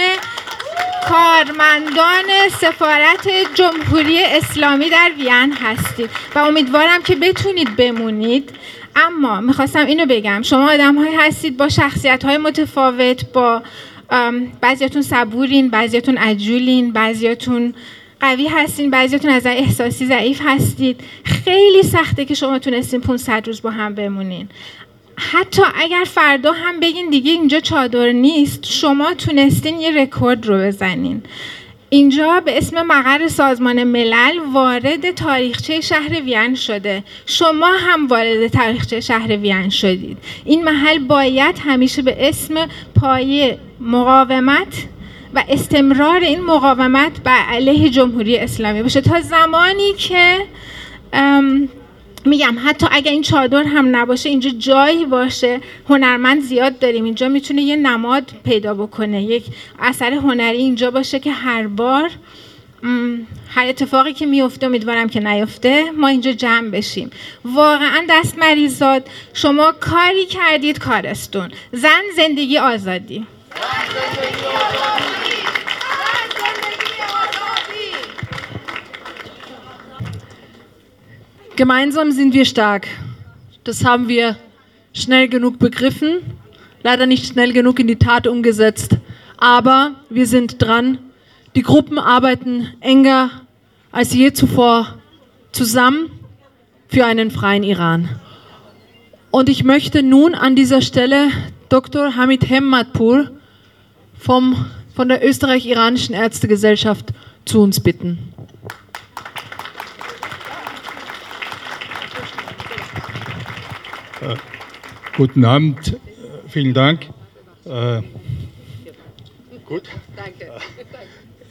کارمندان سفارت جمهوری اسلامی در وین هستید و امیدوارم که بتونید بمونید. اما می‌خواستم اینو بگم شما آدم های هستید با شخصیت های متفاوت با بعضیاتون صبورین بعضیاتون عجولین بعضیاتون قوی هستین بعضیتون از احساسی ضعیف هستید. خیلی سخته که شما تونستین 500 روز با هم بمونین. حتی اگر فردا هم بگین دیگه اینجا چادر نیست شما تونستین یه رکورد رو بزنین. اینجا به اسم مقر سازمان ملل وارد تاریخچه شهر وین شده. شما هم وارد تاریخچه شهر وین شدید. این محل باید همیشه به اسم پایه مقاومت و استمرار این مقاومت بر علیه جمهوری اسلامی باشه. تا زمانی که میگم حتی اگر این چادر هم نباشه اینجا جایی باشه هنرمند زیاد داریم. اینجا می‌تونه یه نماد پیدا بکنه. یک اثر هنری اینجا باشه که هر بار هر اتفاقی که میفته امیدوارم که نیفته ما اینجا جمع بشیم. واقعا دست مریضات شما کاری کردید کارستون زن زندگی آزادی. Gemeinsam sind wir stark. Das haben wir schnell genug begriffen, leider nicht schnell genug in die Tat umgesetzt. Aber wir sind dran. Die Gruppen arbeiten enger als je zuvor zusammen für einen freien Iran. Und ich möchte nun an dieser Stelle Dr. Hamid Hemmatpur vom, von der Österreich-Iranischen Ärztegesellschaft zu uns bitten. Äh, guten Abend, äh, vielen Dank. Äh, gut. Danke.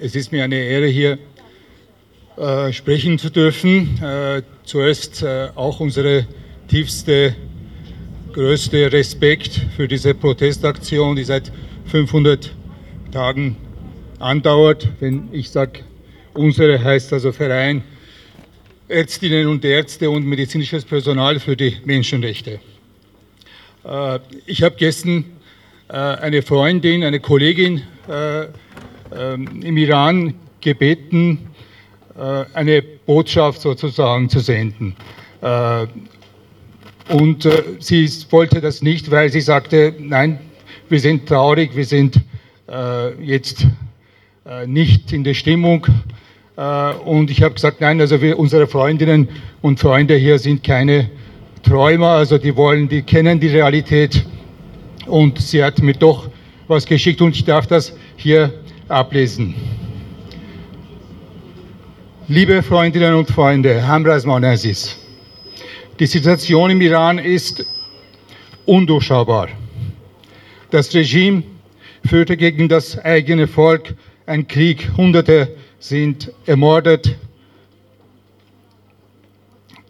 Es ist mir eine Ehre, hier äh, sprechen zu dürfen. Äh, zuerst äh, auch unsere tiefste, größte Respekt für diese Protestaktion, die seit 500 Tagen andauert. Wenn ich sage, unsere heißt also Verein Ärztinnen und Ärzte und medizinisches Personal für die Menschenrechte. Äh, ich habe gestern äh, eine Freundin, eine Kollegin äh, ähm, im Iran gebeten, eine Botschaft sozusagen zu senden. Und sie wollte das nicht, weil sie sagte, nein, wir sind traurig, wir sind jetzt nicht in der Stimmung, äh, und ich habe gesagt, nein, also wir, unsere Freundinnen und Freunde hier sind keine Träumer, also die wollen, die kennen die Realität. Und sie hat mir doch was geschickt und ich darf das hier ablesen. Liebe Freundinnen und Freunde, Hamras Monazis, die Situation im Iran ist undurchschaubar. Das Regime führte gegen das eigene Volk einen Krieg. Hunderte sind ermordet,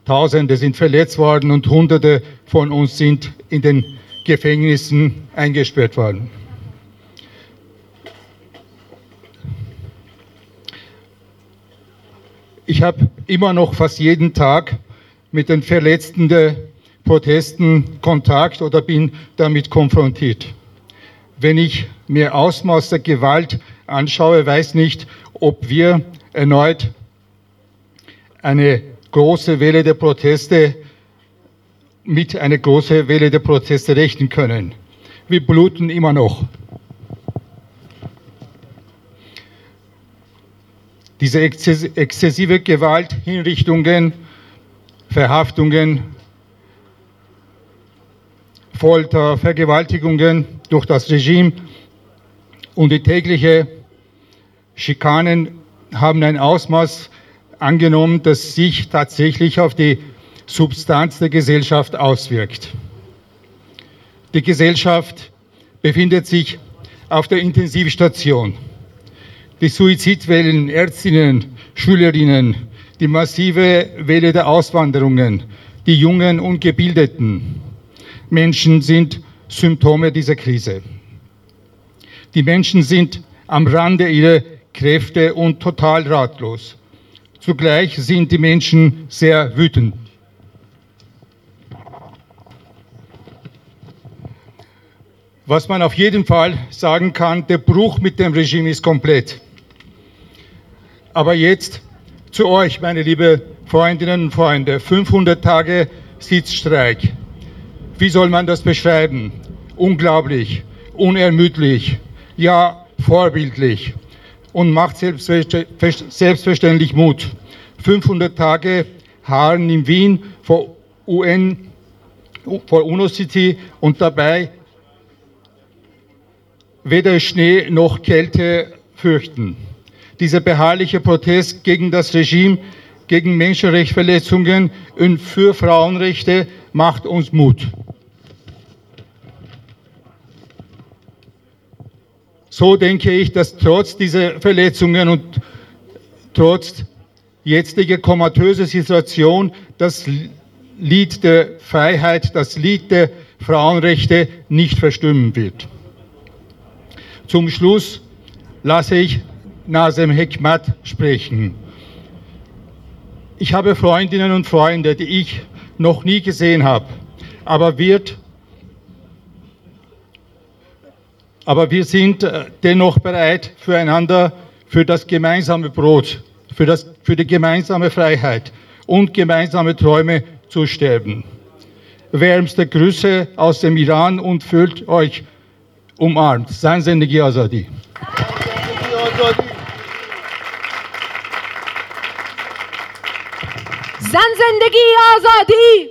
Tausende sind verletzt worden und Hunderte von uns sind in den Gefängnissen eingesperrt worden. Ich habe immer noch fast jeden Tag mit den Verletzten der Protesten Kontakt oder bin damit konfrontiert. Wenn ich mir Ausmaß der Gewalt anschaue, weiß nicht, ob wir erneut eine große Welle der Proteste mit einer großen Welle der Proteste rechnen können. Wir bluten immer noch. Diese exzessive Gewalt, Hinrichtungen, Verhaftungen, Folter, Vergewaltigungen durch das Regime und die täglichen Schikanen haben ein Ausmaß angenommen, das sich tatsächlich auf die Substanz der Gesellschaft auswirkt. Die Gesellschaft befindet sich auf der Intensivstation die Suizidwellen, Ärztinnen, Schülerinnen, die massive Welle der Auswanderungen, die jungen und gebildeten Menschen sind Symptome dieser Krise. Die Menschen sind am Rande ihrer Kräfte und total ratlos. Zugleich sind die Menschen sehr wütend. Was man auf jeden Fall sagen kann, der Bruch mit dem Regime ist komplett. Aber jetzt zu euch, meine liebe Freundinnen und Freunde. 500 Tage Sitzstreik. Wie soll man das beschreiben? Unglaublich, unermüdlich, ja vorbildlich und macht selbstverständlich Mut. 500 Tage Haaren in Wien vor UN, vor UNO-City und dabei weder Schnee noch Kälte fürchten. Dieser beharrliche Protest gegen das Regime, gegen Menschenrechtsverletzungen und für Frauenrechte macht uns Mut. So denke ich, dass trotz dieser Verletzungen und trotz jetziger komatöser Situation das Lied der Freiheit, das Lied der Frauenrechte nicht verstimmen wird. Zum Schluss lasse ich Nasem Hekmat sprechen. Ich habe Freundinnen und Freunde, die ich noch nie gesehen habe, aber wird aber wir sind äh, dennoch bereit füreinander, für das gemeinsame Brot, für, das, für die gemeinsame Freiheit und gemeinsame Träume zu sterben. Wärmste Grüße aus dem Iran und fühlt euch umarmt. Sein Zendegi Azadi. زن زندگی آزادی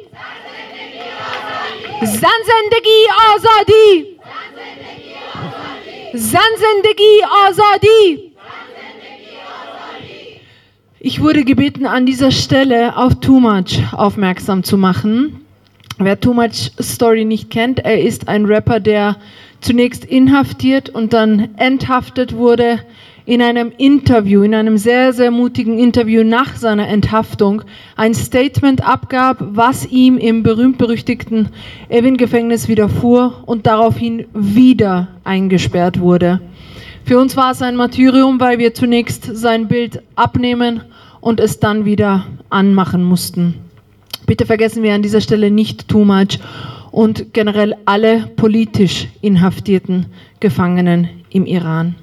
زن زندگی آزادی زن زندگی آزادی Ich wurde gebeten, an dieser Stelle auf Too Much aufmerksam zu machen. Wer Too Much Story nicht kennt, er ist ein Rapper, der zunächst inhaftiert und dann enthaftet wurde, in einem Interview, in einem sehr, sehr mutigen Interview nach seiner Enthaftung ein Statement abgab, was ihm im berühmt-berüchtigten Evin-Gefängnis widerfuhr und daraufhin wieder eingesperrt wurde. Für uns war es ein Martyrium, weil wir zunächst sein Bild abnehmen und es dann wieder anmachen mussten. Bitte vergessen wir an dieser Stelle nicht too much und generell alle politisch inhaftierten Gefangenen im Iran.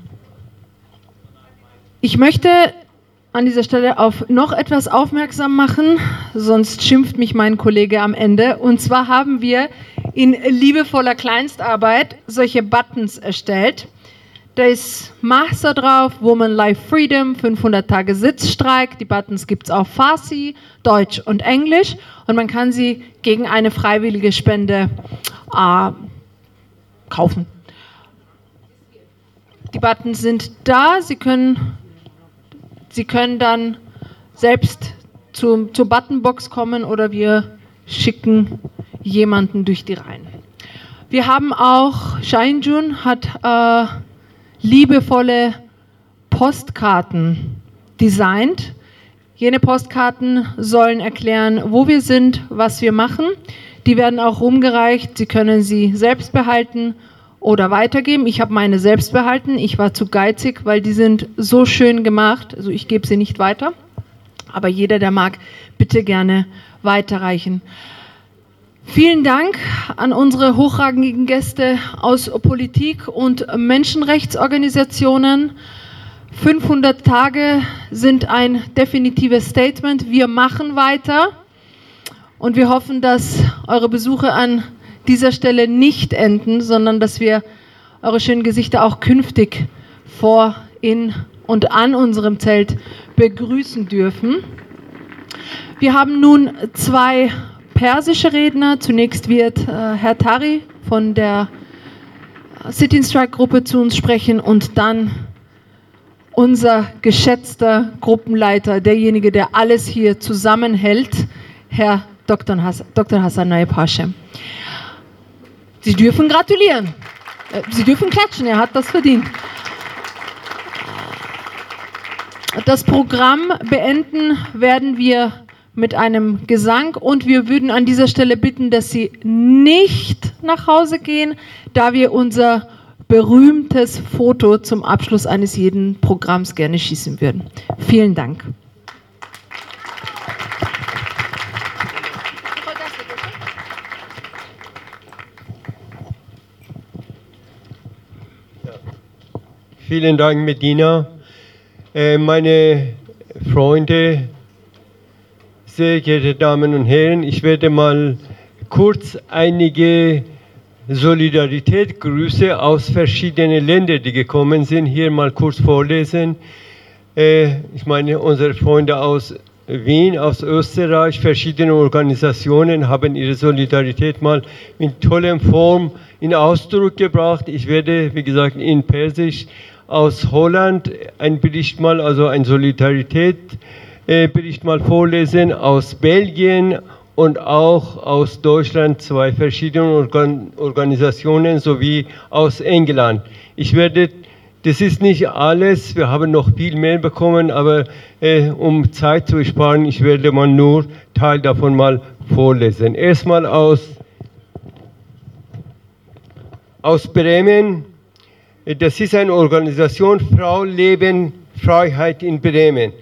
Ich möchte an dieser Stelle auf noch etwas aufmerksam machen, sonst schimpft mich mein Kollege am Ende. Und zwar haben wir in liebevoller Kleinstarbeit solche Buttons erstellt. Da ist Master drauf, Woman Life Freedom, 500 Tage Sitzstreik. Die Buttons gibt es auf Farsi, Deutsch und Englisch. Und man kann sie gegen eine freiwillige Spende äh, kaufen. Die Buttons sind da. Sie können Sie können dann selbst zum, zur Buttonbox kommen oder wir schicken jemanden durch die Reihen. Wir haben auch, Shainjun hat äh, liebevolle Postkarten designt. Jene Postkarten sollen erklären, wo wir sind, was wir machen. Die werden auch rumgereicht. Sie können sie selbst behalten oder weitergeben. Ich habe meine selbst behalten. Ich war zu geizig, weil die sind so schön gemacht. Also ich gebe sie nicht weiter. Aber jeder, der mag, bitte gerne weiterreichen. Vielen Dank an unsere hochrangigen Gäste aus Politik und Menschenrechtsorganisationen. 500 Tage sind ein definitives Statement. Wir machen weiter und wir hoffen, dass eure Besuche an dieser Stelle nicht enden, sondern dass wir eure schönen Gesichter auch künftig vor, in und an unserem Zelt begrüßen dürfen. Wir haben nun zwei persische Redner. Zunächst wird äh, Herr Tari von der Sit-in Strike Gruppe zu uns sprechen und dann unser geschätzter Gruppenleiter, derjenige, der alles hier zusammenhält, Herr Dr. Dr. Hassan Naib Hashem. Sie dürfen gratulieren. Äh, Sie dürfen klatschen, er hat das verdient. Das Programm beenden werden wir mit einem Gesang und wir würden an dieser Stelle bitten, dass Sie nicht nach Hause gehen, da wir unser berühmtes Foto zum Abschluss eines jeden Programms gerne schießen würden. Vielen Dank. Vielen Dank, Medina. Äh, meine Freunde, sehr geehrte Damen und Herren, ich werde mal kurz einige Solidaritätsgrüße aus verschiedenen Ländern, die gekommen sind, hier mal kurz vorlesen. Äh, ich meine, unsere Freunde aus Wien, aus Österreich, verschiedene Organisationen haben ihre Solidarität mal in toller Form in Ausdruck gebracht. Ich werde, wie gesagt, in Persisch aus Holland ein Bericht mal, also ein Solidarität-Bericht mal vorlesen, aus Belgien und auch aus Deutschland zwei verschiedene Organ Organisationen sowie aus England. Ich werde, das ist nicht alles, wir haben noch viel mehr bekommen, aber äh, um Zeit zu sparen, ich werde mal nur Teil davon mal vorlesen. Erstmal aus, aus Bremen das ist eine Organisation Frau, Leben, Freiheit in Bremen.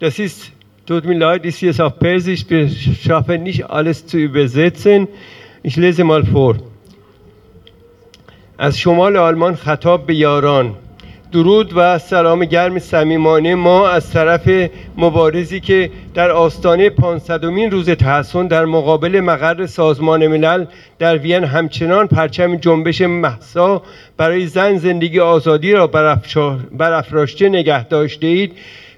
Das ist, tut mir leid, ist jetzt auf Persisch, wir schaffen nicht alles zu übersetzen. Ich lese mal vor. از شمال آلمان خطاب به یاران درود و سلام گرم صمیمانه ما از طرف مبارزی که در آستانه 500 روز تحسن در مقابل مقر سازمان ملل در وین همچنان پرچم جنبش محسا برای زن زندگی آزادی را برافراشته نگه داشته اید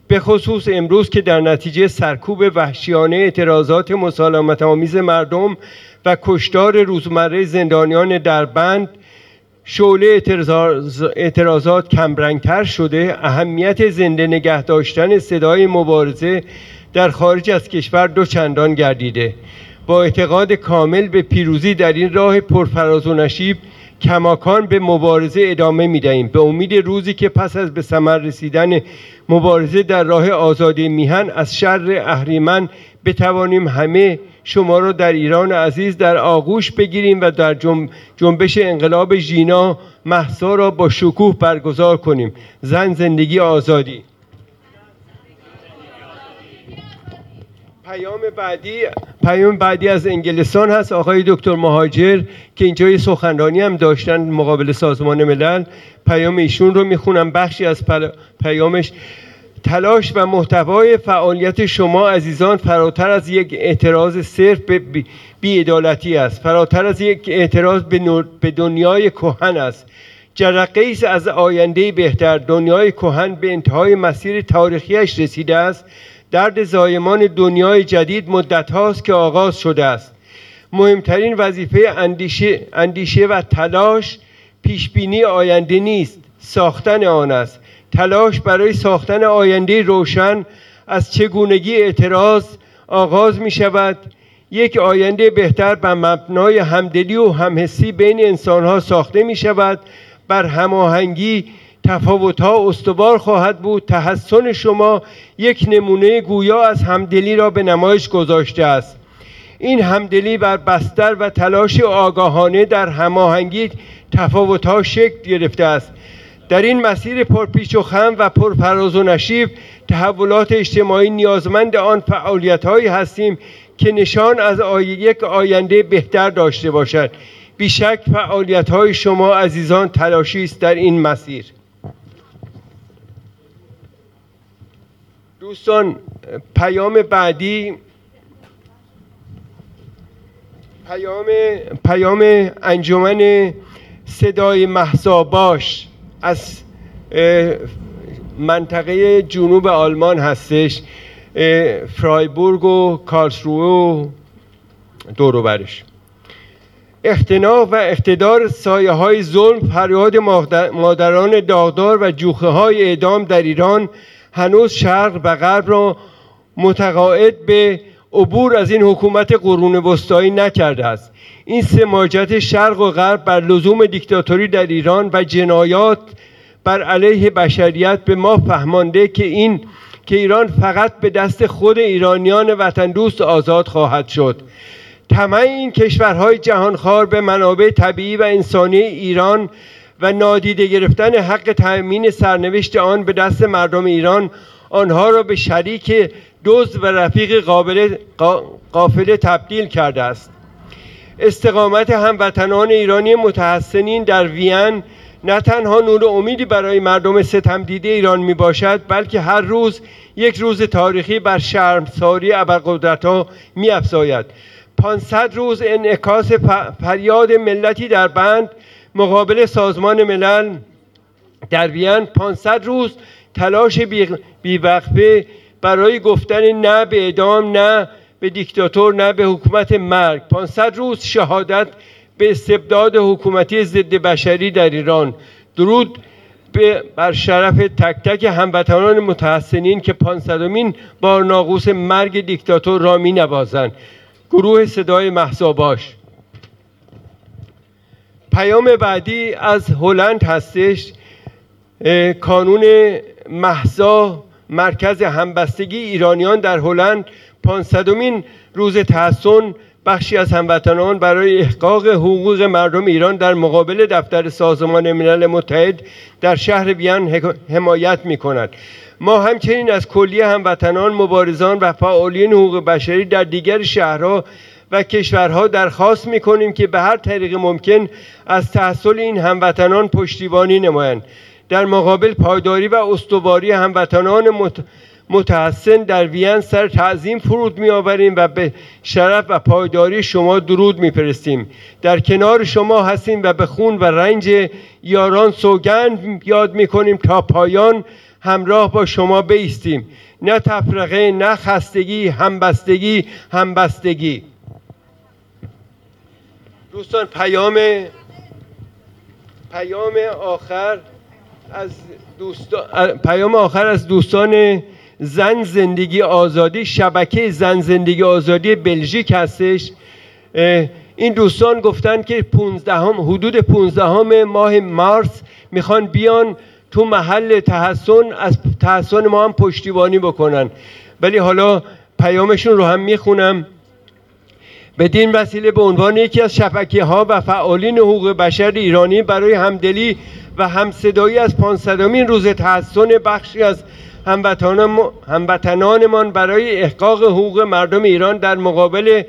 به خصوص امروز که در نتیجه سرکوب وحشیانه اعتراضات مسالمت آمیز مردم و کشتار روزمره زندانیان در بند شعله اعتراض، اعتراضات کمرنگتر شده اهمیت زنده نگه داشتن صدای مبارزه در خارج از کشور دو چندان گردیده. با اعتقاد کامل به پیروزی در این راه پرفراز و نشیب کماکان به مبارزه ادامه می دهیم به امید روزی که پس از به ثمر رسیدن مبارزه در راه آزادی میهن از شر اهریمن بتوانیم همه شما را در ایران عزیز در آغوش بگیریم و در جنبش انقلاب ژینا محسا را با شکوه برگزار کنیم. زن زندگی آزادی. پیام بعدی پیام بعدی از انگلستان هست. آقای دکتر مهاجر که اینجا یه سخنرانی هم داشتن مقابل سازمان ملل. پیام ایشون رو می‌خونم. بخشی از پیامش تلاش و محتوای فعالیت شما عزیزان فراتر از یک اعتراض صرف به بیعدالتی است. فراتر از یک اعتراض به دنیای کهن است. جرقه از آینده بهتر. دنیای کهن به انتهای مسیر تاریخیش رسیده است. درد زایمان دنیای جدید مدت هاست که آغاز شده است. مهمترین وظیفه اندیشه, اندیشه و تلاش پیشبینی آینده نیست. ساختن آن است. تلاش برای ساختن آینده روشن از چگونگی اعتراض آغاز می شود یک آینده بهتر بر مبنای همدلی و همحسی بین انسانها ساخته می شود بر هماهنگی تفاوتها استوار خواهد بود. تحسن شما یک نمونه گویا از همدلی را به نمایش گذاشته است. این همدلی بر بستر و تلاش آگاهانه در هماهنگی تفاوتها شکل گرفته است. در این مسیر پرپیچ و خم و پرفراز و نشیب تحولات اجتماعی نیازمند آن فعالیت هایی هستیم که نشان از آی... یک آینده بهتر داشته باشد. بیشک فعالیت های شما عزیزان تلاشی است در این مسیر. دوستان پیام بعدی پیام پیام انجمن صدای محساباش از منطقه جنوب آلمان هستش فرایبورگ و کارلسروه و دوروبرش. اختناق و اقتدار سایه های ظلم فریاد مادران داغدار و جوخه های اعدام در ایران هنوز شرق و غرب را متقاعد به عبور از این حکومت قرون وسطایی نکرده است. این سماجت شرق و غرب بر لزوم دیکتاتوری در ایران و جنایات بر علیه بشریت به ما فهمانده که این که ایران فقط به دست خود ایرانیان وطن دوست آزاد خواهد شد. طمع این کشورهای جهانخوار به منابع طبیعی و انسانی ایران و نادیده گرفتن حق تأمین سرنوشت آن به دست مردم ایران آنها را به شریک دزد و رفیق قابل قافله تبدیل کرده است. استقامت هموطنان ایرانی متحسنین در وین نه تنها نور امیدی برای مردم ستم دیده ایران می باشد بلکه هر روز یک روز تاریخی بر شرمساری ابرقدرت ها می افزاید 500 روز انعکاس فریاد ملتی در بند مقابل سازمان ملل در وین 500 روز تلاش بیوقفه برای گفتن نه به اعدام نه به دیکتاتور نه به حکومت مرگ. 500 روز شهادت به استبداد حکومتی ضد بشری در ایران. درود به بر شرف تک تک هموطنان متحسنین که پانصدمین بار ناقوس مرگ دیکتاتور را می نوازند. گروه صدای محساباش. پیام بعدی از هلند هستش. کانون محسا مرکز همبستگی ایرانیان در هلند پانصدمین روز تحسن بخشی از هموطنان برای احقاق حقوق مردم ایران در مقابل دفتر سازمان ملل متحد در شهر وین حمایت می کند ما همچنین از کلیه هموطنان مبارزان و فعالین حقوق بشری در دیگر شهرها و کشورها درخواست می کنیم که به هر طریق ممکن از تحصل این هموطنان پشتیبانی نمایند. در مقابل پایداری و استواری هموطنان مت... متحسن در وین سر تعظیم فرود می آوریم و به شرف و پایداری شما درود می فرستیم در کنار شما هستیم و به خون و رنج یاران سوگند یاد می کنیم تا پایان همراه با شما بیستیم. نه تفرقه نه خستگی همبستگی همبستگی. دوستان پیام پیام آخر از دوستان پیام آخر از دوستان زن زندگی آزادی شبکه زن زندگی آزادی بلژیک هستش. این دوستان گفتن که 15 هم حدود 15 هم ماه مارس می‌خوان بیان تو محل تحسن از تحسن ما هم پشتیبانی بکنن. ولی حالا پیامشون رو هم می‌خونم. بدین وسیله به عنوان یکی از شبکه ها و فعالین حقوق بشر ایرانی برای همدلی و همصدایی از پانصدمین روز تحسن بخشی از هموطنانمان برای احقاق حقوق مردم ایران در مقابل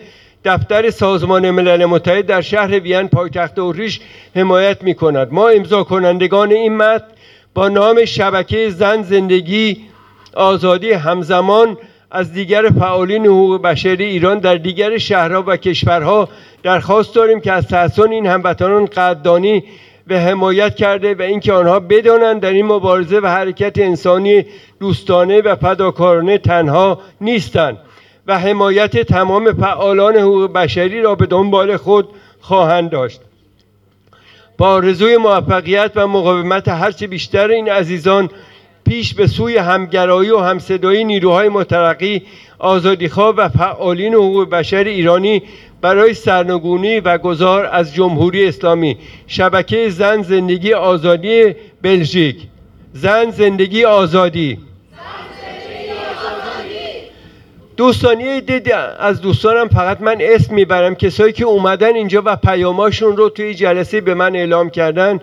دفتر سازمان ملل متحد در شهر وین پایتخت اوریش حمایت می کند ما امضا کنندگان این متن با نام شبکه زن زندگی آزادی همزمان از دیگر فعالین حقوق بشری ایران در دیگر شهرها و کشورها درخواست داریم که از تحسن این هموطنان قدردانی به حمایت کرده و اینکه آنها بدانند در این مبارزه و حرکت انسانی دوستانه و فداکارانه تنها نیستند و حمایت تمام فعالان حقوق بشری را به دنبال خود خواهند داشت. با آرزوی موفقیت و مقاومت هرچه بیشتر این عزیزان پیش به سوی همگرایی و همصدایی نیروهای مترقی آزادیخواه و فعالین حقوق بشر ایرانی برای سرنگونی و گذار از جمهوری اسلامی. شبکه زن زندگی آزادی بلژیک. زن زندگی آزادی. دوستانی دید از دوستانم فقط من اسم می‌برم. کسایی که اومدن اینجا و پیاماشون رو توی جلسه به من اعلام کردن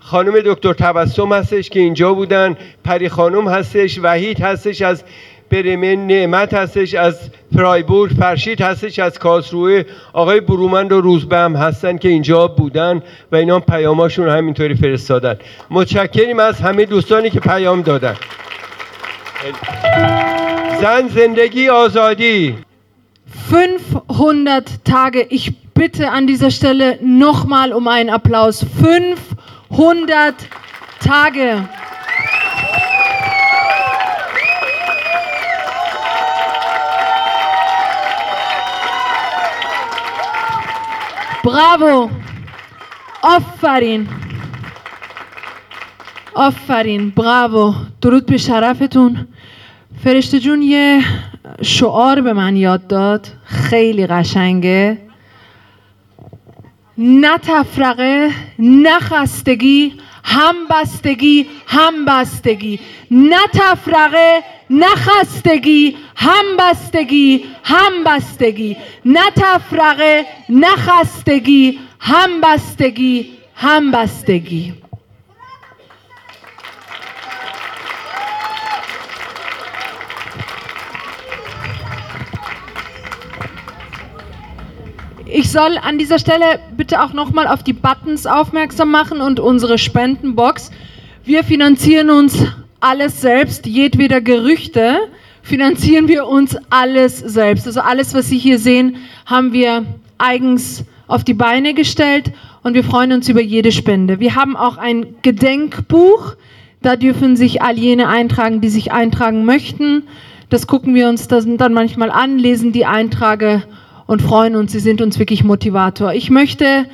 خانم دکتر تبسم هستش که اینجا بودن پری خانم هستش وحید هستش از برمن نعمت هستش از فرایبورگ فرشید هستش از کاسروه آقای برومند و روزبه هم هستن که اینجا بودن و اینا پیاماشون همینطوری فرستادن متشکریم از همه دوستانی که پیام دادن زن زندگی آزادی 500 Tage. Ich bitte an dieser Stelle nochmal um einen Applaus. 500 Tage. Bravo. آفرین آفرین براو درود به شرفتون فرشته جون یه شعار به من یاد داد خیلی قشنگه نه تفرقه نه خستگی همبستگی همبستگی نه تفرقه نه خستگی همبستگی همبستگی نه تفرقه نه خستگی همبستگی همبستگی Ich soll an dieser Stelle bitte auch nochmal auf die Buttons aufmerksam machen und unsere Spendenbox. Wir finanzieren uns alles selbst, jedweder Gerüchte finanzieren wir uns alles selbst. Also alles, was Sie hier sehen, haben wir eigens auf die Beine gestellt und wir freuen uns über jede Spende. Wir haben auch ein Gedenkbuch, da dürfen sich all jene eintragen, die sich eintragen möchten. Das gucken wir uns dann manchmal an, lesen die Einträge und freuen uns. Sie sind uns wirklich Motivator. Ich möchte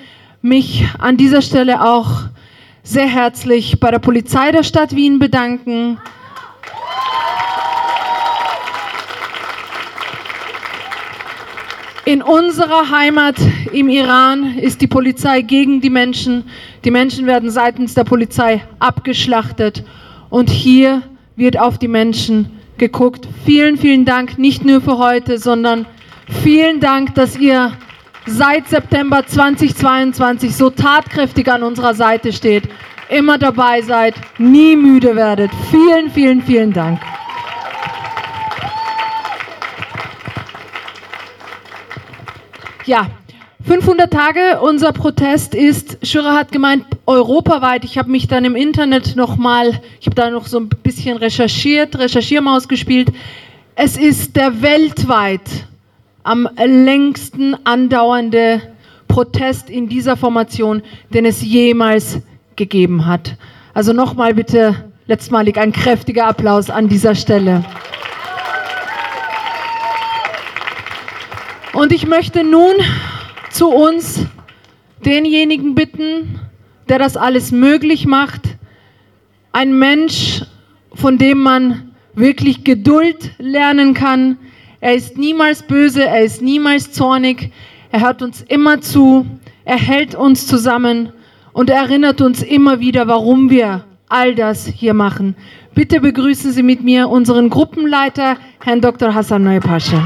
mich an dieser Stelle auch sehr herzlich bei der Polizei der Stadt Wien bedanken. In unserer Heimat im Iran ist die Polizei gegen die Menschen. Die Menschen werden seitens der Polizei abgeschlachtet. Und hier wird auf die Menschen geguckt. Vielen, vielen Dank, nicht nur für heute, sondern Vielen Dank, dass ihr seit September 2022 so tatkräftig an unserer Seite steht, immer dabei seid, nie müde werdet. Vielen, vielen, vielen Dank. Ja, 500 Tage, unser Protest ist, Schürer hat gemeint, europaweit. Ich habe mich dann im Internet nochmal, ich habe da noch so ein bisschen recherchiert, Recherchiermaus gespielt. Es ist der weltweit am längsten andauernde Protest in dieser Formation, den es jemals gegeben hat. Also nochmal bitte letztmalig ein kräftiger Applaus an dieser Stelle. Und ich möchte nun zu uns denjenigen bitten, der das alles möglich macht, ein Mensch, von dem man wirklich Geduld lernen kann, er ist niemals böse, er ist niemals zornig, er hört uns immer zu, er hält uns zusammen und er erinnert uns immer wieder, warum wir all das hier machen. Bitte begrüßen Sie mit mir unseren Gruppenleiter, Herrn Dr. Hassan Neupasche.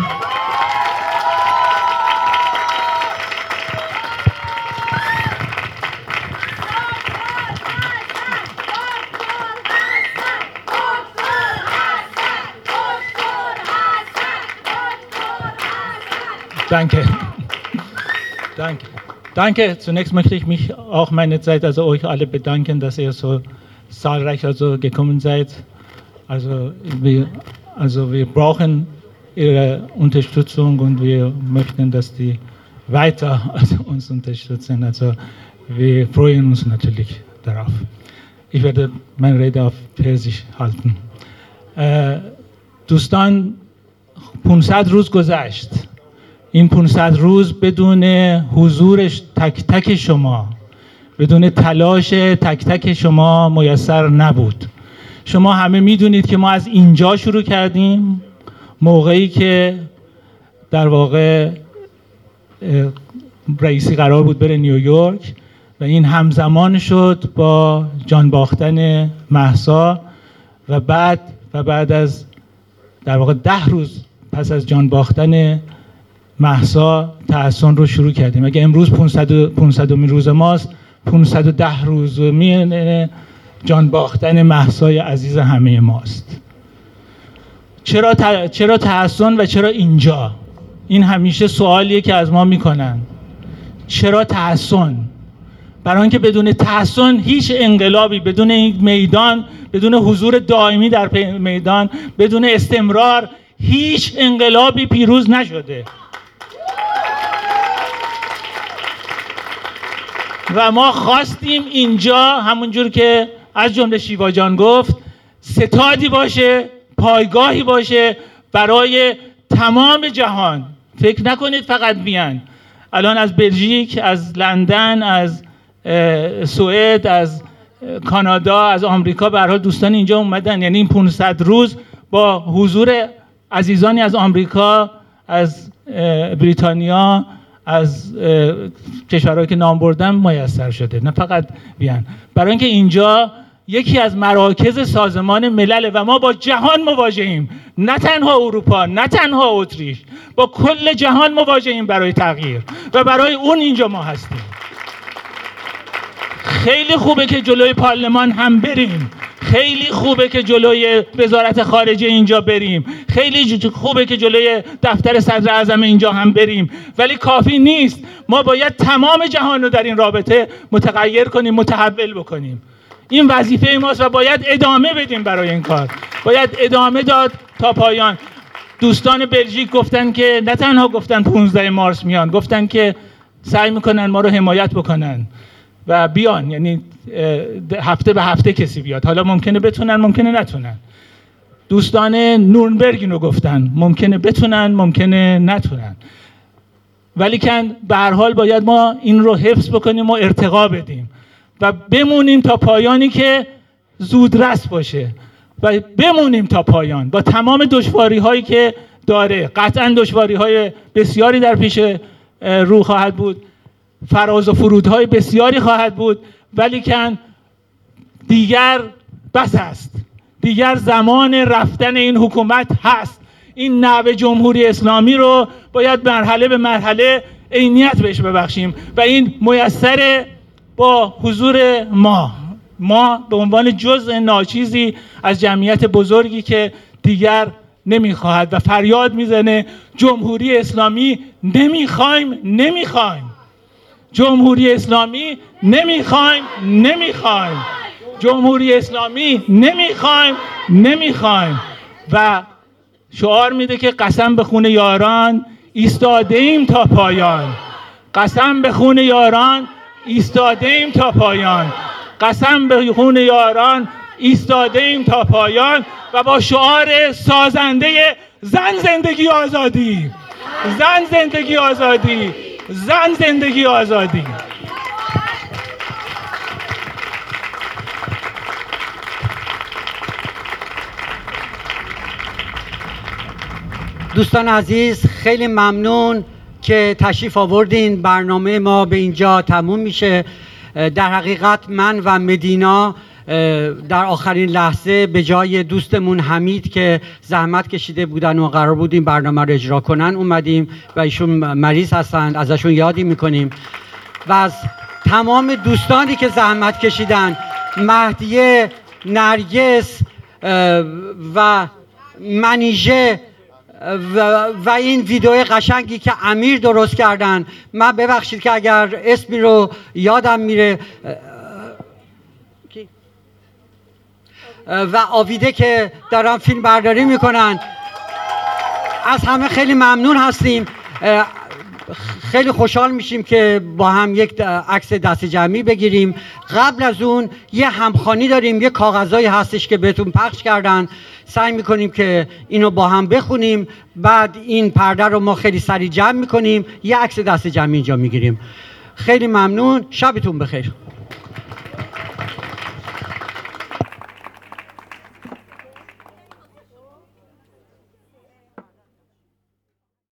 Danke. Danke. Danke. Zunächst möchte ich mich auch meine Zeit, also euch alle bedanken, dass ihr so zahlreich also gekommen seid. Also wir, also wir brauchen Ihre Unterstützung und wir möchten, dass die weiter also uns unterstützen. Also wir freuen uns natürlich darauf. Ich werde meine Rede auf Persisch halten. دوستان 500 روز گذشت این 500 روز بدون حضور تک تک شما بدون تلاش تک تک شما میسر نبود. شما همه می‌دونید که ما از اینجا شروع کردیم. موقعی که در واقع رئیسی قرار بود بره نیویورک و این همزمان شد با جان باختن محسا و بعد و بعد از در واقع ده روز پس از جان باختن محسا تحسن رو شروع کردیم. اگه امروز 500 500 روز ماست 510 روز جان باختن محسای عزیز همه ماست. چرا چرا تحسن و چرا اینجا؟ این همیشه سوالیه که از ما می‌کنن. چرا تحسن؟ برای اینکه بدون تحسن هیچ انقلابی بدون این میدان بدون حضور دائمی در میدان بدون استمرار هیچ انقلابی پیروز نشده. و ما خواستیم اینجا همونجور که از جمله شیوا جان گفت ستادی باشه پایگاهی باشه برای تمام جهان. فکر نکنید فقط بیان الان از بلژیک از لندن از سوئد از کانادا از آمریکا به حال دوستان اینجا اومدن. یعنی این 500 روز با حضور عزیزانی از آمریکا از بریتانیا از کشورهایی که نام بردم میسر شده نه فقط بیان برای اینکه اینجا یکی از مراکز سازمان ملل و ما با جهان مواجهیم نه تنها اروپا نه تنها اتریش با کل جهان مواجهیم برای تغییر و برای اون اینجا ما هستیم. خیلی خوبه که جلوی پارلمان هم بریم. خیلی خوبه که جلوی وزارت خارجه اینجا بریم. خیلی خوبه که جلوی دفتر صدر اعظم اینجا هم بریم. ولی کافی نیست. ما باید تمام جهان رو در این رابطه متغیر کنیم متحول بکنیم. این وظیفه ماست و باید ادامه بدیم برای این کار. باید ادامه داد تا پایان. دوستان بلژیک گفتن که نه تنها گفتن 15 مارس میان گفتن که سعی می‌کنن ما رو حمایت بکنن. و بیان. یعنی هفته به هفته کسی بیاد. حالا ممکنه بتونن ممکنه نتونن. دوستان نورنبرگ اینو گفتن. ممکنه بتونن ممکنه نتونن. ولی کن به هر حال باید ما این رو حفظ بکنیم و ارتقا بدیم و بمونیم تا پایانی که زودرس باشه. و بمونیم تا پایان. با تمام دشواری هایی که داره. قطعا دشواری های بسیاری در پیش رو خواهد بود. فراز و فرودهای بسیاری خواهد بود ولی کن دیگر بس است. دیگر زمان رفتن این حکومت هست. این نوع جمهوری اسلامی رو باید مرحله به مرحله عینیت بهش ببخشیم و این میسر با حضور ما. ما به عنوان جزء ناچیزی از جمعیت بزرگی که دیگر نمی‌خواهد و فریاد می‌زنه جمهوری اسلامی نمی‌خوایم نمی‌خوایم. جمهوری اسلامی نمی‌خوایم نمی‌خوایم. جمهوری اسلامی نمی‌خوایم نمی‌خوایم. و شعار میده که قسم به خون یاران ایستاده ایم تا پایان. قسم به خون یاران ایستاده ایم تا پایان. قسم به خون یاران ایستاده ایم تا پایان. و با شعار سازنده زن زندگی آزادی. زن زندگی آزادی. زن زندگی آزادی. دوستان عزیز خیلی ممنون که تشریف آوردین. برنامه ما به اینجا تموم میشه. در حقیقت من و مدینا در آخرین لحظه به جای دوستمون حمید که زحمت کشیده بودن و قرار بودیم برنامه رو اجرا کنن اومدیم و ایشون مریض هستند ازشون یادی می‌کنیم. و از تمام دوستانی که زحمت کشیدن مهدیه نرگس و منیژه و, و این ویدیو قشنگی که امیر درست کردن. من ببخشید که اگر اسمی رو یادم میره و آویده که دارن فیلم برداری می‌کنن. از همه خیلی ممنون هستیم. خیلی خوشحال میشیم که با هم یک عکس دست جمعی بگیریم. قبل از اون یه همخانی داریم یه کاغذایی هستش که بهتون پخش کردن. سعی می‌کنیم که اینو با هم بخونیم. بعد این پرده رو ما خیلی سریع جمع می‌کنیم. یه عکس دست جمعی اینجا می‌گیریم. خیلی ممنون. شبتون بخیر.